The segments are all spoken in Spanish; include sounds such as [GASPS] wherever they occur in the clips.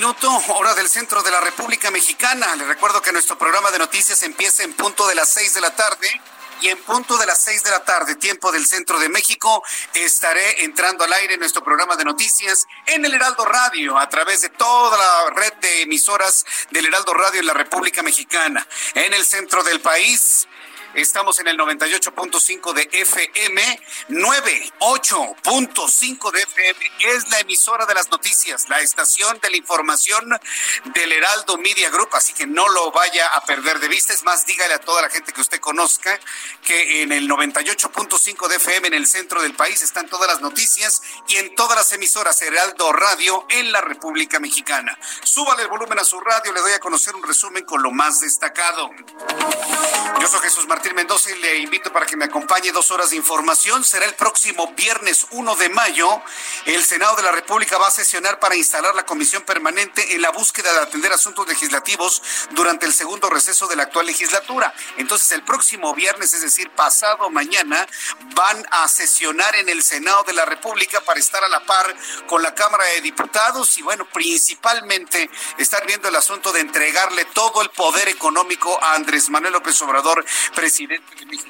Minuto, hora del centro de la República Mexicana. Les recuerdo que nuestro programa de noticias empieza en punto de las seis de la tarde. Y en punto de las seis de la tarde, tiempo del centro de México, estaré entrando al aire en nuestro programa de noticias en el Heraldo Radio, a través de toda la red de emisoras del Heraldo Radio en la República Mexicana. En el centro del país, Estamos en el 98.5 de FM, 98.5 de FM. Es la emisora de las noticias, la estación de la información del Heraldo Media Group, así que no lo vaya a perder de vista. Es más, dígale a toda la gente que usted conozca que en el 98.5 de FM en el centro del país están todas las noticias y en todas las emisoras Heraldo Radio en la República Mexicana. Súbale el volumen a su radio, le doy a conocer un resumen con lo más destacado. Yo soy Jesús Martín Mendoza y le invito para que me acompañe dos horas de información. Será el próximo viernes 1 de mayo. El Senado de la República va a sesionar para instalar la comisión permanente en la búsqueda de atender asuntos legislativos durante el segundo receso de la actual legislatura. Entonces, el próximo viernes, es decir, pasado mañana, van a sesionar en el Senado de la República para estar a la par con la Cámara de Diputados y, bueno, principalmente estar viendo el asunto de entregarle todo el poder económico a Andrés Manuel López Obrador, presidente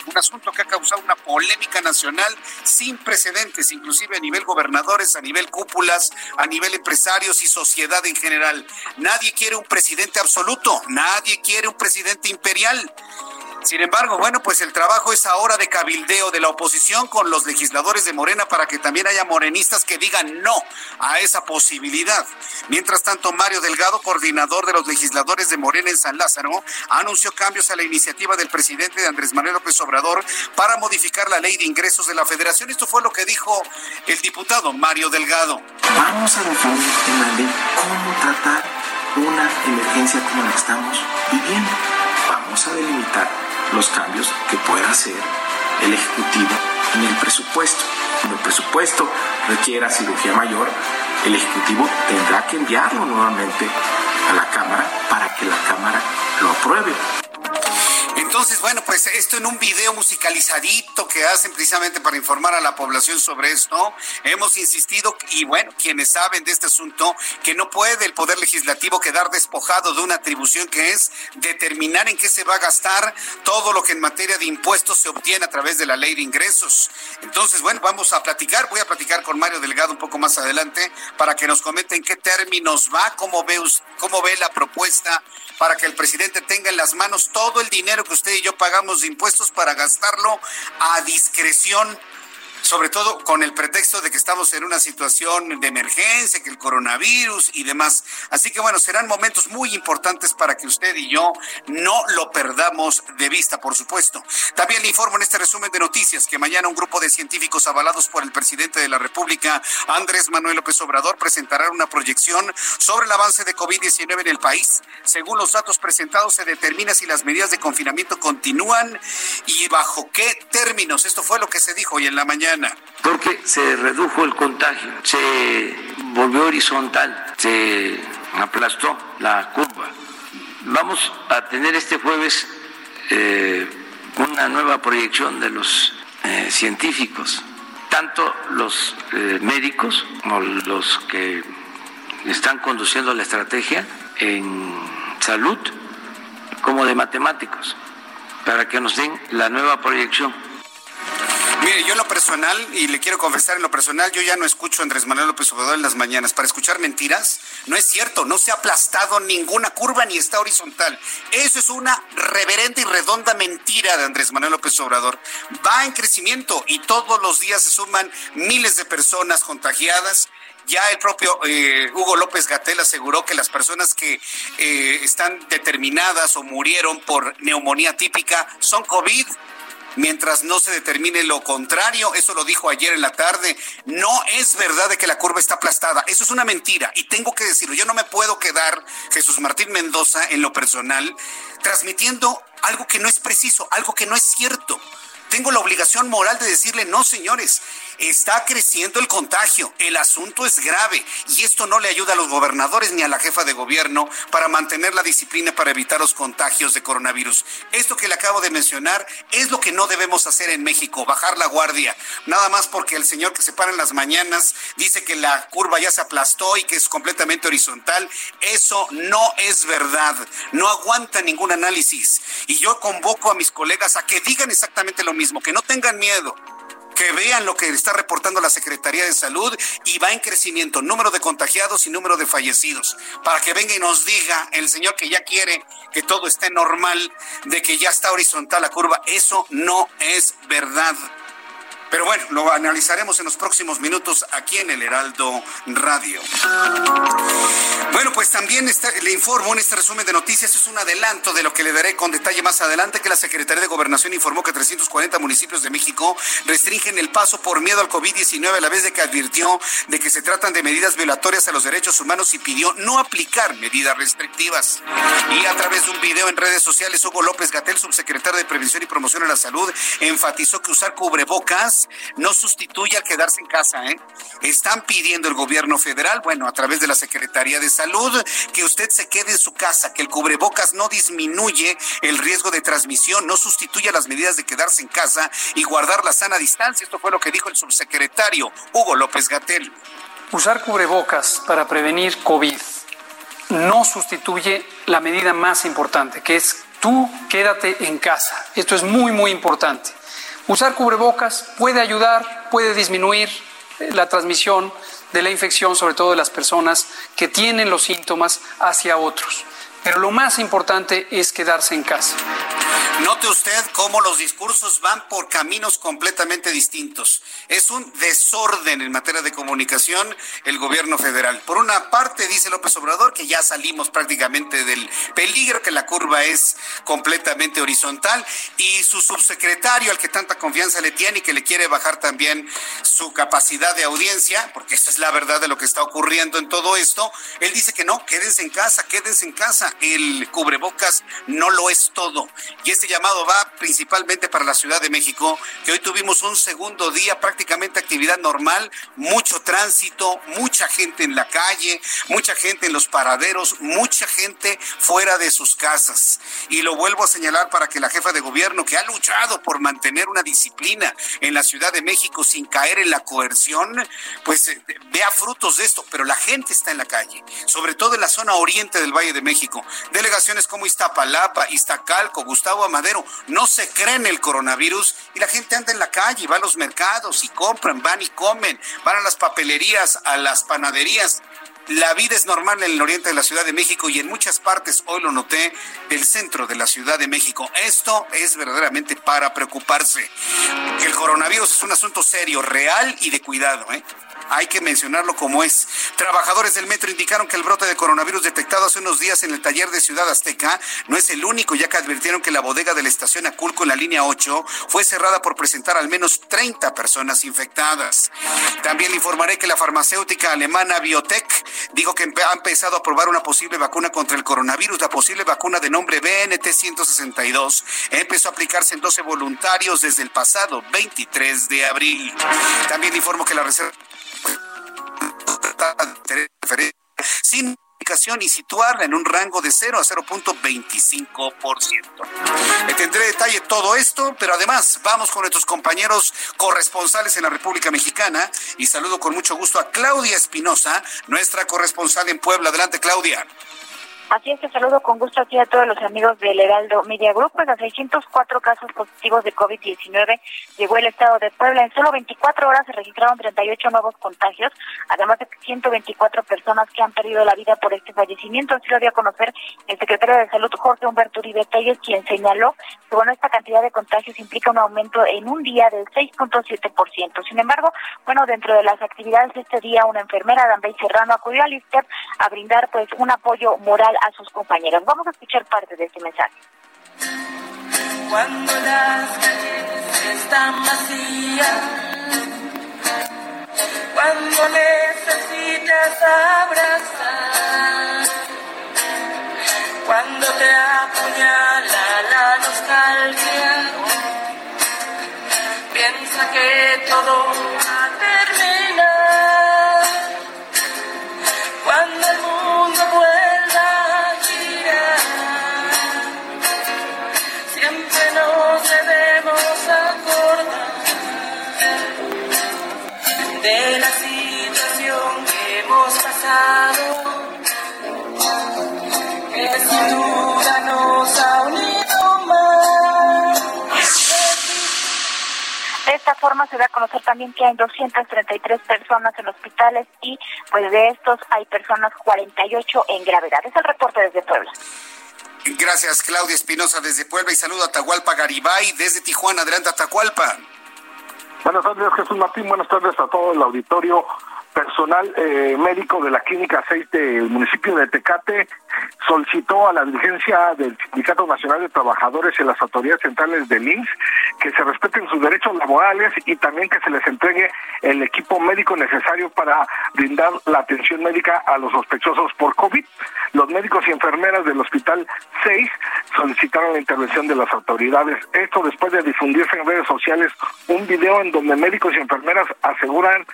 un asunto que ha causado una polémica nacional sin precedentes, inclusive a nivel gobernadores, a nivel cúpulas, a nivel empresarios y sociedad en general. Nadie quiere un presidente absoluto, nadie quiere un presidente imperial. Sin embargo, bueno, pues el trabajo es ahora de cabildeo de la oposición con los legisladores de Morena para que también haya morenistas que digan no a esa posibilidad. Mientras tanto, Mario Delgado, coordinador de los legisladores de Morena en San Lázaro, anunció cambios a la iniciativa del presidente Andrés Manuel López Obrador para modificar la ley de ingresos de la federación. Esto fue lo que dijo el diputado Mario Delgado. Vamos a definir en la ley cómo tratar una emergencia como la que estamos viviendo. Vamos a delimitar los cambios que pueda hacer el Ejecutivo en el presupuesto. Cuando el presupuesto requiera cirugía mayor, el Ejecutivo tendrá que enviarlo nuevamente a la Cámara para que la Cámara lo apruebe. Entonces, bueno, pues esto en un video musicalizadito que hacen precisamente para informar a la población sobre esto, hemos insistido y bueno, quienes saben de este asunto, que no puede el Poder Legislativo quedar despojado de una atribución que es determinar en qué se va a gastar todo lo que en materia de impuestos se obtiene a través de la ley de ingresos. Entonces, bueno, vamos a platicar, voy a platicar con Mario Delgado un poco más adelante para que nos comente en qué términos va, cómo ve, cómo ve la propuesta para que el presidente tenga en las manos todo el dinero que usted y yo pagamos impuestos para gastarlo a discreción sobre todo con el pretexto de que estamos en una situación de emergencia, que el coronavirus y demás. Así que bueno, serán momentos muy importantes para que usted y yo no lo perdamos de vista, por supuesto. También le informo en este resumen de noticias que mañana un grupo de científicos avalados por el presidente de la República, Andrés Manuel López Obrador, presentará una proyección sobre el avance de COVID-19 en el país. Según los datos presentados, se determina si las medidas de confinamiento continúan y bajo qué términos. Esto fue lo que se dijo hoy en la mañana porque se redujo el contagio, se volvió horizontal, se aplastó la curva. Vamos a tener este jueves eh, una nueva proyección de los eh, científicos, tanto los eh, médicos como los que están conduciendo la estrategia en salud como de matemáticos, para que nos den la nueva proyección Mire, yo en lo personal, y le quiero confesar en lo personal, yo ya no escucho a Andrés Manuel López Obrador en las mañanas. Para escuchar mentiras, no es cierto, no se ha aplastado ninguna curva ni está horizontal. Eso es una reverente y redonda mentira de Andrés Manuel López Obrador. Va en crecimiento y todos los días se suman miles de personas contagiadas. Ya el propio eh, Hugo López Gatel aseguró que las personas que eh, están determinadas o murieron por neumonía típica son COVID mientras no se determine lo contrario. Eso lo dijo ayer en la tarde. No es verdad de que la curva está aplastada. Eso es una mentira. Y tengo que decirlo. Yo no me puedo quedar, Jesús Martín Mendoza, en lo personal, transmitiendo algo que no es preciso, algo que no es cierto. Tengo la obligación moral de decirle, no, señores, Está creciendo el contagio, el asunto es grave y esto no le ayuda a los gobernadores ni a la jefa de gobierno para mantener la disciplina para evitar los contagios de coronavirus. Esto que le acabo de mencionar es lo que no debemos hacer en México, bajar la guardia. Nada más porque el señor que se para en las mañanas dice que la curva ya se aplastó y que es completamente horizontal. Eso no es verdad, no aguanta ningún análisis. Y yo convoco a mis colegas a que digan exactamente lo mismo, que no tengan miedo que vean lo que está reportando la Secretaría de Salud y va en crecimiento, número de contagiados y número de fallecidos, para que venga y nos diga el señor que ya quiere que todo esté normal, de que ya está horizontal la curva. Eso no es verdad. Pero bueno, lo analizaremos en los próximos minutos aquí en el Heraldo Radio. Bueno, pues también le informo en este resumen de noticias, es un adelanto de lo que le daré con detalle más adelante, que la Secretaría de Gobernación informó que 340 municipios de México restringen el paso por miedo al COVID-19 a la vez de que advirtió de que se tratan de medidas violatorias a los derechos humanos y pidió no aplicar medidas restrictivas. Y a través de un video en redes sociales, Hugo López Gatel, subsecretario de Prevención y Promoción de la Salud, enfatizó que usar cubrebocas no sustituye al quedarse en casa. ¿eh? Están pidiendo el gobierno federal, bueno, a través de la Secretaría de Salud, que usted se quede en su casa, que el cubrebocas no disminuye el riesgo de transmisión, no sustituye las medidas de quedarse en casa y guardar la sana distancia. Esto fue lo que dijo el subsecretario Hugo López Gatel. Usar cubrebocas para prevenir COVID no sustituye la medida más importante, que es tú quédate en casa. Esto es muy, muy importante. Usar cubrebocas puede ayudar, puede disminuir eh, la transmisión de la infección, sobre todo de las personas que tienen los síntomas hacia otros. Pero lo más importante es quedarse en casa. Note usted cómo los discursos van por caminos completamente distintos. Es un desorden en materia de comunicación el gobierno federal. Por una parte, dice López Obrador que ya salimos prácticamente del peligro, que la curva es completamente horizontal, y su subsecretario, al que tanta confianza le tiene y que le quiere bajar también su capacidad de audiencia, porque esa es la verdad de lo que está ocurriendo en todo esto, él dice que no, quédense en casa, quédense en casa. El cubrebocas no lo es todo. Y este llamado va principalmente para la Ciudad de México, que hoy tuvimos un segundo día prácticamente actividad normal, mucho tránsito, mucha gente en la calle, mucha gente en los paraderos, mucha gente fuera de sus casas. Y lo vuelvo a señalar para que la jefa de gobierno, que ha luchado por mantener una disciplina en la Ciudad de México sin caer en la coerción, pues eh, vea frutos de esto, pero la gente está en la calle, sobre todo en la zona oriente del Valle de México. Delegaciones como Iztapalapa, Iztacalco, Gustavo Amadero, no se creen el coronavirus y la gente anda en la calle, va a los mercados y compran, van y comen, van a las papelerías, a las panaderías. La vida es normal en el oriente de la Ciudad de México y en muchas partes, hoy lo noté, del centro de la Ciudad de México. Esto es verdaderamente para preocuparse. El coronavirus es un asunto serio, real y de cuidado. ¿eh? Hay que mencionarlo como es. Trabajadores del metro indicaron que el brote de coronavirus detectado hace unos días en el taller de Ciudad Azteca no es el único, ya que advirtieron que la bodega de la estación Aculco en la línea 8 fue cerrada por presentar al menos 30 personas infectadas. También le informaré que la farmacéutica alemana Biotech dijo que ha empezado a probar una posible vacuna contra el coronavirus. La posible vacuna de nombre BNT-162 empezó a aplicarse en 12 voluntarios desde el pasado 23 de abril. También informo que la Reserva sin población y situarla en un rango de 0 a 0.25%. Le tendré detalle todo esto, pero además vamos con nuestros compañeros corresponsales en la República Mexicana y saludo con mucho gusto a Claudia Espinosa, nuestra corresponsal en Puebla. Adelante, Claudia. Así es que saludo con gusto aquí a todos los amigos del Heraldo Media Group. Pues a 604 casos positivos de COVID-19 llegó el estado de Puebla. En solo 24 horas se registraron 38 nuevos contagios, además de 124 personas que han perdido la vida por este fallecimiento. Así lo dio a conocer el secretario de Salud, Jorge Humberto Uribe Telles, quien señaló que bueno, esta cantidad de contagios implica un aumento en un día del 6.7%. Sin embargo, bueno, dentro de las actividades de este día, una enfermera, Dambey Serrano, acudió al ISTEP a brindar pues un apoyo moral a sus compañeros. Vamos a escuchar parte de este mensaje. Cuando las calles están vacías, cuando necesitas abrazar, cuando te apuñala la nostalgia, piensa que todo esta forma se da a conocer también que hay 233 personas en hospitales y pues de estos hay personas 48 en gravedad. Es el reporte desde Puebla. Gracias, Claudia Espinosa desde Puebla y saludo a Tahualpa Garibay desde Tijuana. Adelante, Atahualpa. Buenas tardes, Jesús Martín. Buenas tardes a todo el auditorio personal eh, médico de la Clínica 6 del municipio de Tecate solicitó a la dirigencia del Sindicato Nacional de Trabajadores y las autoridades centrales del INSS que se respeten sus derechos laborales y también que se les entregue el equipo médico necesario para brindar la atención médica a los sospechosos por COVID. Los médicos y enfermeras del Hospital 6 solicitaron la intervención de las autoridades. Esto después de difundirse en redes sociales un video en donde médicos y enfermeras aseguran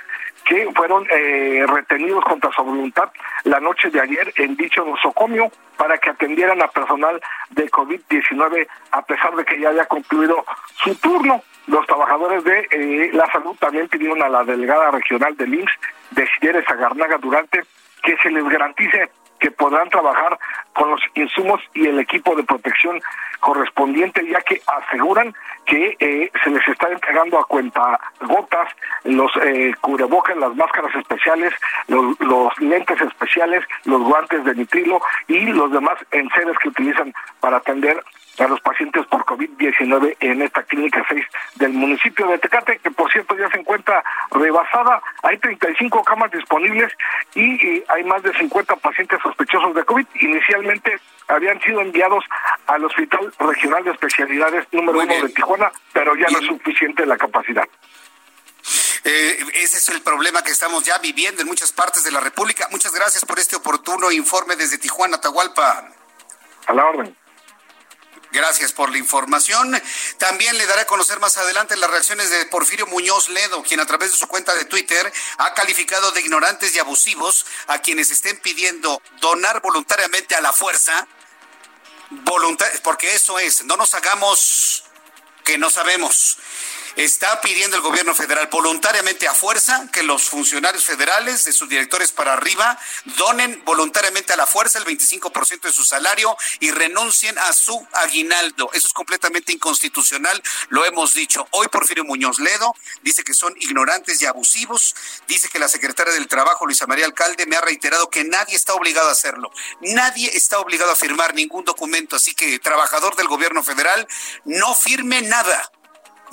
que fueron eh, retenidos contra su voluntad la noche de ayer en dicho nosocomio para que atendieran a personal de COVID-19 a pesar de que ya haya concluido su turno. Los trabajadores de eh, la salud también pidieron a la delegada regional del IMSS, de Agarnaga Durante, que se les garantice que podrán trabajar con los insumos y el equipo de protección correspondiente, ya que aseguran que eh, se les está entregando a cuenta gotas los eh, cubrebocas, las máscaras especiales, los, los, lentes especiales, los guantes de nitrilo y los demás enseres que utilizan para atender a los pacientes por COVID-19 en esta clínica 6 del municipio de Tecate, que por cierto ya se encuentra rebasada. Hay 35 camas disponibles y, hay más de 50 pacientes sospechosos de COVID. Inicialmente habían sido enviados al Hospital Regional de Especialidades número uno de Tijuana, pero ya no es suficiente la capacidad. Eh, ese es el problema que estamos ya viviendo en muchas partes de la República. Muchas gracias por este oportuno informe desde Tijuana, Atahualpa. A la orden. Gracias por la información. También le daré a conocer más adelante las reacciones de Porfirio Muñoz Ledo, quien a través de su cuenta de Twitter ha calificado de ignorantes y abusivos a quienes estén pidiendo donar voluntariamente a la fuerza. porque eso es, no nos hagamos que no sabemos está pidiendo el gobierno federal voluntariamente a fuerza que los funcionarios federales, de sus directores para arriba, donen voluntariamente a la fuerza el 25% de su salario y renuncien a su aguinaldo. Eso es completamente inconstitucional, lo hemos dicho. Hoy Porfirio Muñoz Ledo dice que son ignorantes y abusivos. Dice que la secretaria del Trabajo, Luisa María Alcalde, me ha reiterado que nadie está obligado a hacerlo. Nadie está obligado a firmar ningún documento. Así que, trabajador del gobierno federal, no firme nada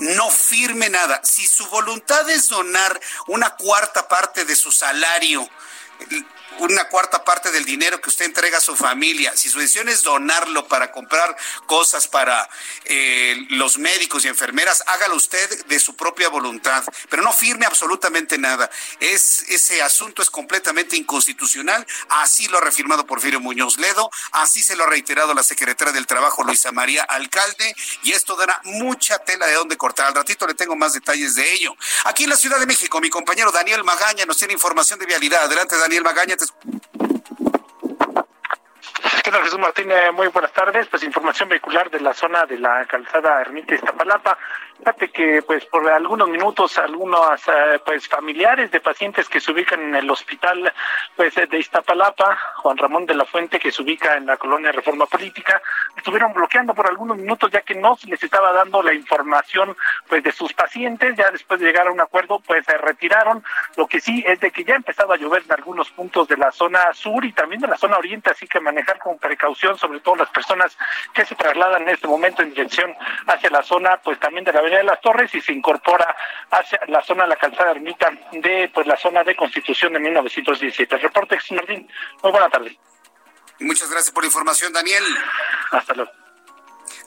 no firme nada. Si su voluntad es donar una cuarta parte de su salario, una cuarta parte del dinero que usted entrega a su familia, si su decisión es donarlo para comprar cosas para eh, los médicos y enfermeras, hágalo usted de su propia voluntad, pero no firme absolutamente nada. Es, ese asunto es completamente inconstitucional, así lo ha refirmado Porfirio Muñoz Ledo, así se lo ha reiterado la secretaria del Trabajo, Luisa María Alcalde, y esto dará mucha tela de dónde cortar. Al ratito le tengo más detalles de ello. Aquí en la Ciudad de México, mi compañero Daniel Magaña nos tiene información de vialidad. Adelante, Daniel Magaña tardes. ¿Qué tal, Jesús Martín? Muy buenas tardes. Pues información vehicular de la zona de la calzada Ermita Iztapalapa. Fíjate que, pues, por algunos minutos, algunos, eh, pues, familiares de pacientes que se ubican en el hospital, pues, de Iztapalapa, Juan Ramón de la Fuente, que se ubica en la colonia Reforma Política, estuvieron bloqueando por algunos minutos, ya que no se les estaba dando la información, pues, de sus pacientes. Ya después de llegar a un acuerdo, pues, se retiraron. Lo que sí es de que ya empezaba a llover en algunos puntos de la zona sur y también de la zona oriente, así que manejar con precaución, sobre todo las personas que se trasladan en este momento en dirección hacia la zona, pues, también de la de las Torres y se incorpora hacia la zona de la calzada ermita de pues la zona de Constitución de 1917. El reporte, Martín. Muy buena tarde. Muchas gracias por la información, Daniel. Hasta luego.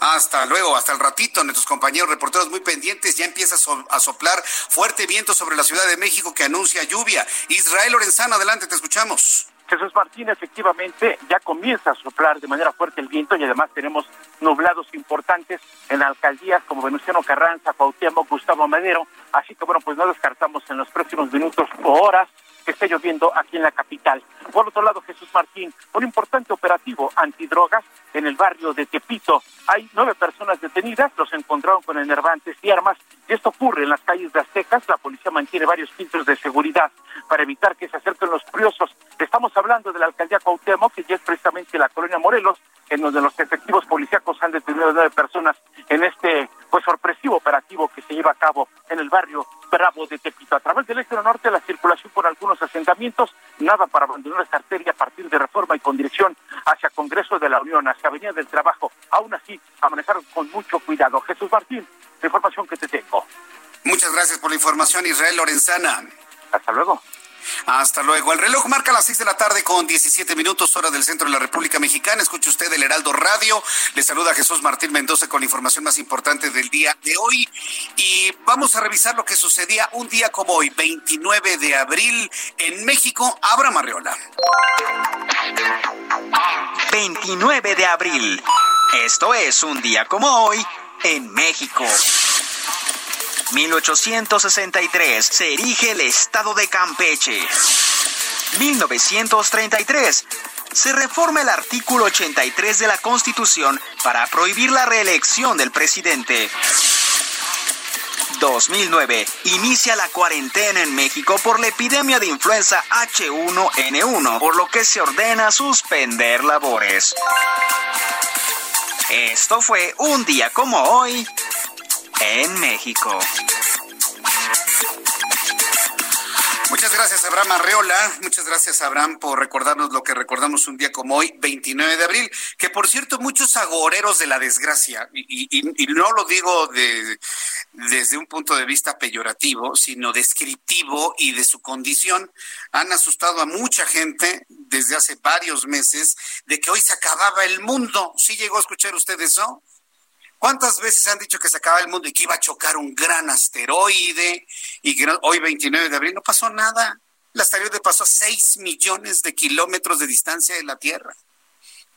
Hasta luego, hasta el ratito. Nuestros compañeros reporteros muy pendientes. Ya empieza a soplar fuerte viento sobre la Ciudad de México que anuncia lluvia. Israel Lorenzano, adelante, te escuchamos. Jesús Martín, efectivamente, ya comienza a soplar de manera fuerte el viento y además tenemos nublados importantes en alcaldías como Venustiano Carranza, Cuauhtémoc, Gustavo Madero, así que bueno, pues no descartamos en los próximos minutos o horas que esté lloviendo aquí en la capital. Por otro lado, Jesús Martín, un importante operativo antidrogas en el barrio de Tepito. Hay nueve personas detenidas, los encontraron con enervantes y armas, y esto ocurre en las calles de Aztecas. La policía mantiene varios filtros de seguridad para evitar que se acerquen los curiosos. Estamos hablando de la alcaldía Cuauhtémoc, que ya es precisamente la colonia Morelos, en donde los efectivos policíacos han detenido a nueve personas en este pues sorpresivo operativo que se lleva a cabo en el barrio Bravo de Tepito. A través del eje norte, la circulación por algunos asentamientos, nada para abandonar esta arteria a partir de reforma y con dirección hacia Congreso de la Unión, hacia Avenida del Trabajo. Aún así, manejar con mucho cuidado. Jesús Martín, la información que te tengo. Muchas gracias por la información, Israel Lorenzana. Hasta luego. Hasta luego. El reloj marca las seis de la tarde con 17 minutos, hora del centro de la República Mexicana. Escuche usted el Heraldo Radio. Le saluda Jesús Martín Mendoza con la información más importante del día de hoy. Y vamos a revisar lo que sucedía un día como hoy, 29 de abril, en México. Abra Marreola. 29 de abril. Esto es un día como hoy en México. 1863 se erige el Estado de Campeche. 1933 se reforma el artículo 83 de la Constitución para prohibir la reelección del presidente. 2009 inicia la cuarentena en México por la epidemia de influenza H1N1, por lo que se ordena suspender labores. Esto fue un día como hoy en México. Muchas gracias, Abraham Arreola. Muchas gracias, Abraham, por recordarnos lo que recordamos un día como hoy, 29 de abril. Que por cierto, muchos agoreros de la desgracia, y, no lo digo desde un punto de vista peyorativo, sino descriptivo y de su condición, han asustado a mucha gente desde hace varios meses de que hoy se acababa el mundo. ¿Sí llegó a escuchar usted eso? ¿Cuántas veces han dicho que se acaba el mundo y que iba a chocar un gran asteroide y que hoy 29 de abril no pasó nada? El asteroide pasó a 6 millones de kilómetros de distancia de la Tierra.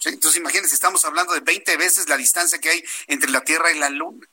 Entonces imagínense, estamos hablando de 20 veces la distancia que hay entre la Tierra y la Luna.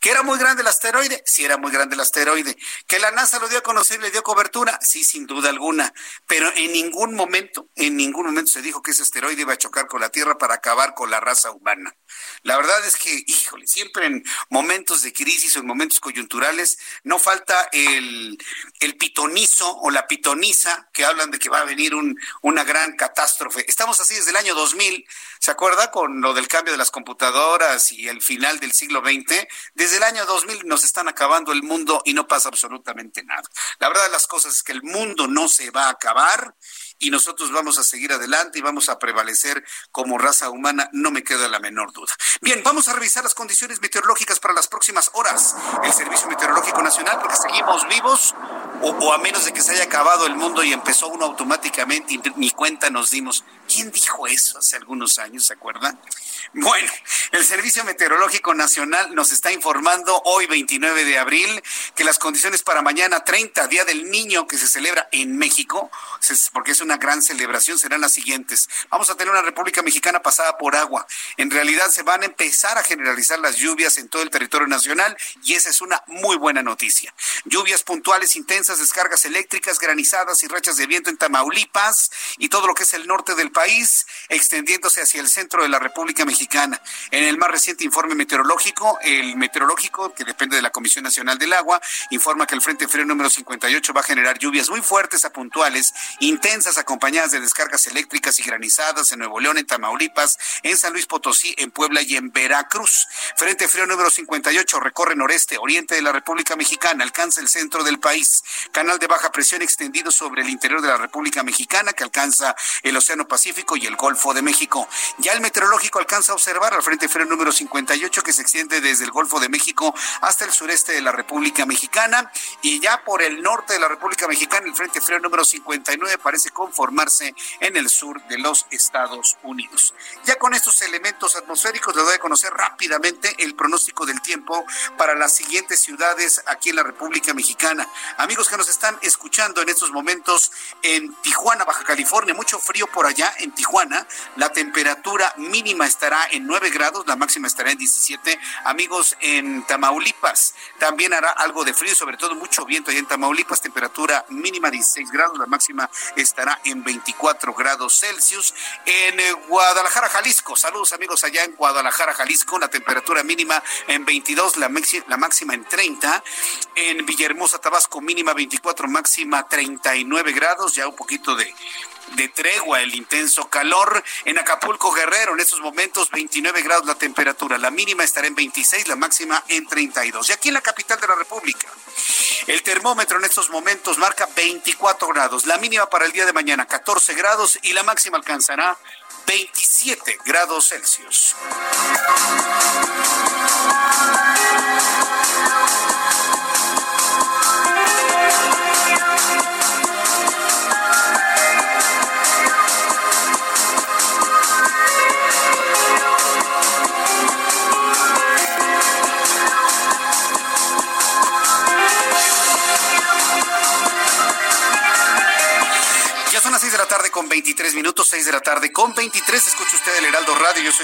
¿Que era muy grande el asteroide? Sí, era muy grande el asteroide. ¿Que la NASA lo dio a conocer y le dio cobertura? Sí, sin duda alguna. Pero en ningún momento, en ningún momento se dijo que ese asteroide iba a chocar con la Tierra para acabar con la raza humana. La verdad es que, híjole, siempre en momentos de crisis o en momentos coyunturales no falta el, el pitonizo o la pitoniza que hablan de que va a venir un, una gran catástrofe. Estamos así desde el año 2000, ¿se acuerda? Con lo del cambio de las computadoras y el final del siglo XX desde el año 2000 nos están acabando el mundo y no pasa absolutamente nada. La verdad de las cosas es que el mundo no se va a acabar y nosotros vamos a seguir adelante y vamos a prevalecer como raza humana, no me queda la menor duda. Bien, vamos a revisar las condiciones meteorológicas para las próximas horas. El Servicio Meteorológico Nacional, porque seguimos vivos, o, a menos de que se haya acabado el mundo y empezó uno automáticamente y ni cuenta nos dimos. ¿Quién dijo eso hace algunos años, se acuerdan? Bueno, el Servicio Meteorológico Nacional nos está informando hoy 29 de abril que las condiciones para mañana 30, Día del Niño que se celebra en México, porque es una gran celebración, serán las siguientes. Vamos a tener una República Mexicana pasada por agua. En realidad se van a empezar a generalizar las lluvias en todo el territorio nacional y esa es una muy buena noticia. Lluvias puntuales intensas intensas descargas eléctricas, granizadas y rachas de viento en Tamaulipas y todo lo que es el norte del país, extendiéndose hacia el centro de la República Mexicana. En el más reciente informe meteorológico, el meteorológico, que depende de la Comisión Nacional del Agua, informa que el Frente Frío número 58 va a generar lluvias muy fuertes a puntuales, intensas, acompañadas de descargas eléctricas y granizadas en Nuevo León, en Tamaulipas, en San Luis Potosí, en Puebla y en Veracruz. Frente Frío número 58 recorre noreste, oriente de la República Mexicana, alcanza el centro del país. Canal de baja presión extendido sobre el interior de la República Mexicana que alcanza el Océano Pacífico y el Golfo de México. Ya el meteorológico alcanza a observar al Frente Frío número 58 que se extiende desde el Golfo de México hasta el sureste de la República Mexicana y ya por el norte de la República Mexicana el Frente Frío número 59 parece conformarse en el sur de los Estados Unidos. Ya con estos elementos atmosféricos les doy a conocer rápidamente el pronóstico del tiempo para las siguientes ciudades aquí en la República Mexicana. Amigos que nos están escuchando en estos momentos en Tijuana, Baja California, mucho frío por allá en Tijuana. La temperatura mínima estará en 9 grados, la máxima estará en 17. Amigos en Tamaulipas, también hará algo de frío, sobre todo mucho viento allá en Tamaulipas, temperatura mínima 16 grados, la máxima estará en 24 grados Celsius. En eh, Guadalajara, Jalisco, saludos amigos allá en Guadalajara, Jalisco, la temperatura mínima en 22, la, máxima en 30. En Villahermosa, Tabasco, mínima 24, máxima 39 grados, ya un poquito de de tregua el intenso calor. En Acapulco, Guerrero, en estos momentos 29 grados la temperatura. La mínima estará en 26, la máxima en 32. Y aquí en la capital de la República, el termómetro en estos momentos marca 24 grados. La mínima para el día de mañana 14 grados y la máxima alcanzará 27 grados Celsius.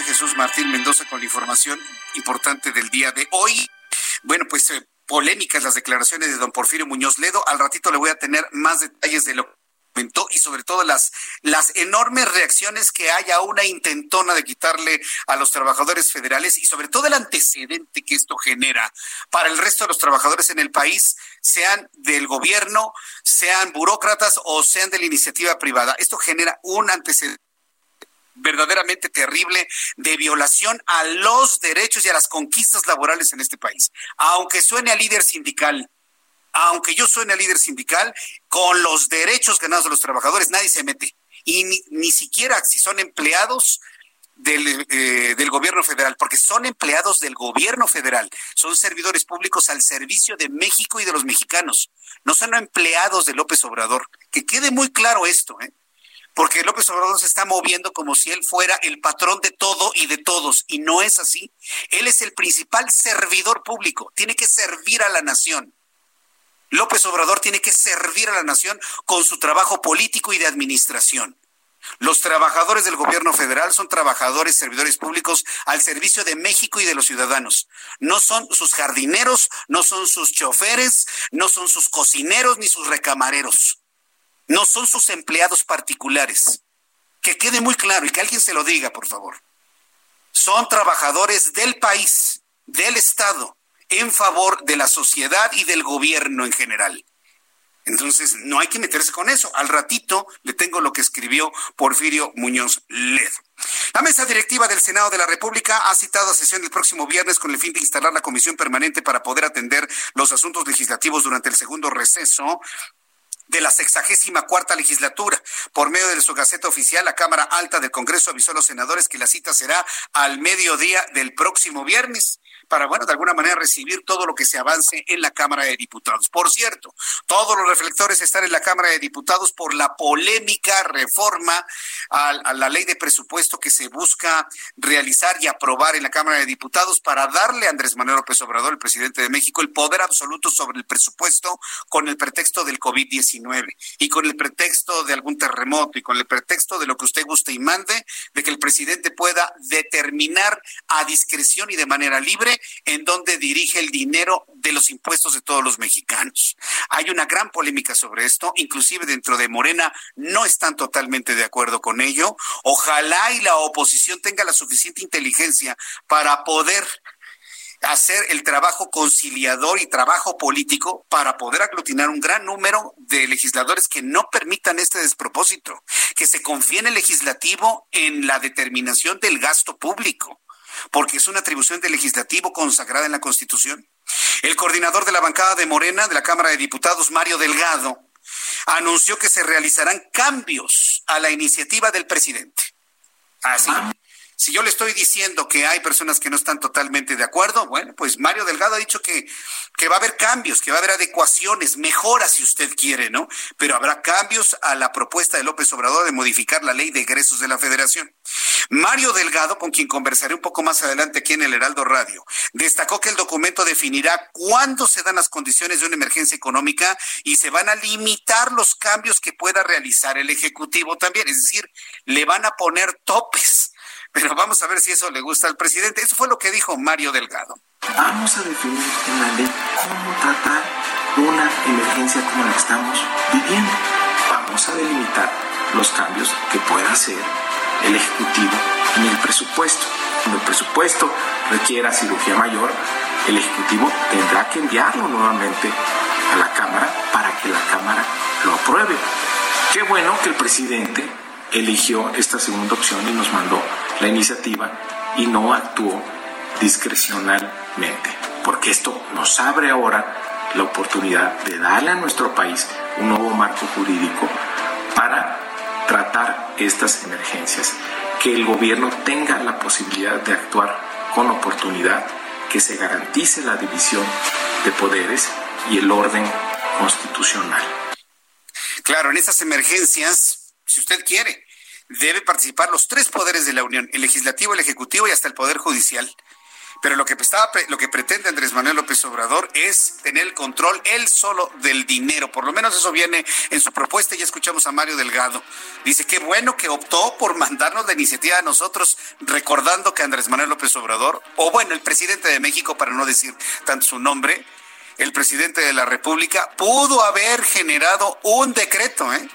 Jesús Martín Mendoza con la información importante del día de hoy. Bueno, pues eh, polémicas las declaraciones de don Porfirio Muñoz Ledo. Al ratito le voy a tener más detalles de lo y sobre todo las, las enormes reacciones que hay a una intentona de quitarle a los trabajadores federales y sobre todo el antecedente que esto genera para el resto de los trabajadores en el país, sean del gobierno, sean burócratas o sean de la iniciativa privada. Esto genera un antecedente verdaderamente terrible de violación a los derechos y a las conquistas laborales en este país. Aunque suene a líder sindical, aunque yo soy el líder sindical, con los derechos ganados de los trabajadores nadie se mete. Y ni, siquiera si son empleados del, eh, del, gobierno federal, porque son empleados del gobierno federal, son servidores públicos al servicio de México y de los mexicanos, no son empleados de López Obrador. Que quede muy claro esto, ¿eh? Porque López Obrador se está moviendo como si él fuera el patrón de todo y de todos, y no es así. Él es el principal servidor público, tiene que servir a la nación. López Obrador tiene que servir a la nación con su trabajo político y de administración. Los trabajadores del gobierno federal son trabajadores, servidores públicos al servicio de México y de los ciudadanos. No son sus jardineros, no son sus choferes, no son sus cocineros ni sus recamareros. No son sus empleados particulares. Que quede muy claro y que alguien se lo diga, por favor. Son trabajadores del país, del Estado, en favor de la sociedad y del gobierno en general. Entonces, no hay que meterse con eso. Al ratito le tengo lo que escribió Porfirio Muñoz Ledo. La mesa directiva del Senado de la República ha citado a sesión el próximo viernes con el fin de instalar la comisión permanente para poder atender los asuntos legislativos durante el segundo receso de la sexagésima cuarta legislatura. Por medio de su gaceta oficial, la Cámara Alta del Congreso avisó a los senadores que la cita será al mediodía del próximo viernes para, bueno, de alguna manera recibir todo lo que se avance en la Cámara de Diputados. Por cierto, todos los reflectores están en la Cámara de Diputados por la polémica reforma a, la ley de presupuesto que se busca realizar y aprobar en la Cámara de Diputados para darle a Andrés Manuel López Obrador, el presidente de México, el poder absoluto sobre el presupuesto con el pretexto del COVID-19 y con el pretexto de algún terremoto y con el pretexto de lo que usted guste y mande, de que el presidente pueda determinar a discreción y de manera libre en dónde dirige el dinero de los impuestos de todos los mexicanos. Hay una gran polémica sobre esto, inclusive dentro de Morena no están totalmente de acuerdo con ello. Ojalá y la oposición tenga la suficiente inteligencia para poder hacer el trabajo conciliador y trabajo político para poder aglutinar un gran número de legisladores que no permitan este despropósito, que se confíe en el legislativo en la determinación del gasto público, porque es una atribución del legislativo consagrada en la Constitución. El coordinador de la bancada de Morena de la Cámara de Diputados, Mario Delgado, anunció que se realizarán cambios a la iniciativa del presidente. Así. Si yo le estoy diciendo que hay personas que no están totalmente de acuerdo, bueno, pues Mario Delgado ha dicho que, que va a haber cambios, que va a haber adecuaciones, mejoras si usted quiere, ¿no? Pero habrá cambios a la propuesta de López Obrador de modificar la ley de egresos de la federación. Mario Delgado, con quien conversaré un poco más adelante aquí en el Heraldo Radio, destacó que el documento definirá cuándo se dan las condiciones de una emergencia económica y se van a limitar los cambios que pueda realizar el Ejecutivo también, es decir, le van a poner topes pero vamos a ver si eso le gusta al presidente. Eso fue lo que dijo Mario Delgado. Vamos a definir en la ley cómo tratar una emergencia como la que estamos viviendo. Vamos a delimitar los cambios que pueda hacer el Ejecutivo en el presupuesto. Cuando el presupuesto requiera cirugía mayor, el Ejecutivo tendrá que enviarlo nuevamente a la Cámara para que la Cámara lo apruebe. Qué bueno que el presidente eligió esta segunda opción y nos mandó la iniciativa y no actuó discrecionalmente, porque esto nos abre ahora la oportunidad de darle a nuestro país un nuevo marco jurídico para tratar estas emergencias, que el gobierno tenga la posibilidad de actuar con oportunidad, que se garantice la división de poderes y el orden constitucional. Claro, en estas emergencias, si usted quiere, debe participar los tres poderes de la Unión, el legislativo, el ejecutivo y hasta el poder judicial. Pero lo que, lo que pretende Andrés Manuel López Obrador es tener el control él solo del dinero. Por lo menos eso viene en su propuesta. Ya escuchamos a Mario Delgado. Dice que bueno que optó por mandarnos la iniciativa a nosotros, recordando que Andrés Manuel López Obrador, o bueno, el presidente de México, para no decir tanto su nombre, el presidente de la República, pudo haber generado un decreto, ¿eh?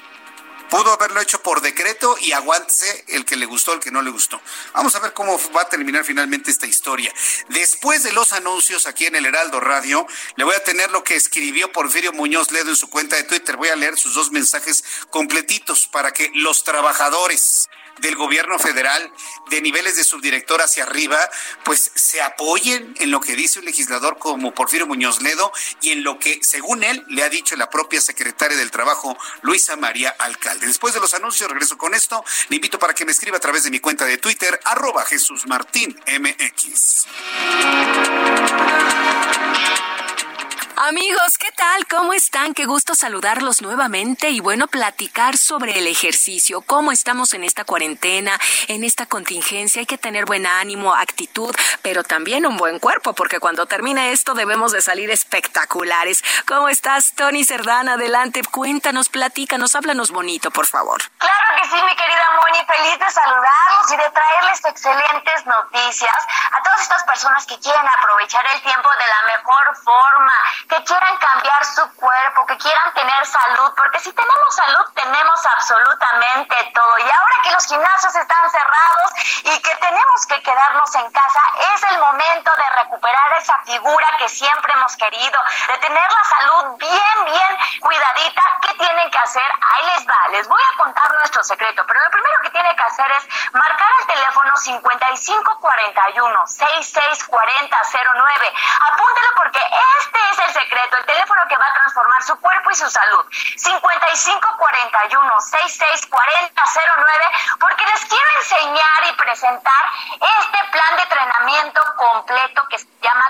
Pudo haberlo hecho por decreto y aguántese el que le gustó, el que no le gustó. Vamos a ver cómo va a terminar finalmente esta historia. Después de los anuncios aquí en el Heraldo Radio, le voy a tener lo que escribió Porfirio Muñoz Ledo en su cuenta de Twitter. Voy a leer sus dos mensajes completitos para que los trabajadores del gobierno federal, de niveles de subdirector hacia arriba, pues se apoyen en lo que dice un legislador como Porfirio Muñoz Ledo y en lo que, según él, le ha dicho la propia secretaria del Trabajo, Luisa María Alcalde. Después de los anuncios, regreso con esto. Le invito para que me escriba a través de mi cuenta de Twitter, arroba Jesús Martín MX. Amigos, ¿qué tal? ¿Cómo están? Qué gusto saludarlos nuevamente y bueno, platicar sobre el ejercicio, cómo estamos en esta cuarentena, en esta contingencia. Hay que tener buen ánimo, actitud, pero también un buen cuerpo, porque cuando termine esto debemos de salir espectaculares. ¿Cómo estás, Tony Cerdán? Adelante, cuéntanos, platícanos, háblanos bonito, por favor. Claro que sí, mi querida Moni, feliz de saludarlos y de traerles excelentes noticias a todas estas personas que quieren aprovechar el tiempo de la mejor forma que quieran cambiar su cuerpo, que quieran tener salud, porque si tenemos salud tenemos absolutamente todo. Y ahora que los gimnasios están cerrados y que tenemos que quedarnos en casa, es el momento de recuperar esa figura que siempre hemos querido, de tener la salud bien, bien cuidadita. ¿Qué tienen que hacer? Ahí les va, les voy a contar nuestro secreto, pero lo primero que tienen que hacer es marcar el teléfono 5541 664009. Apúntelo porque este es el secreto, el teléfono que va a transformar su cuerpo y su salud. 5541-664009, porque les quiero enseñar y presentar este plan de entrenamiento completo que se llama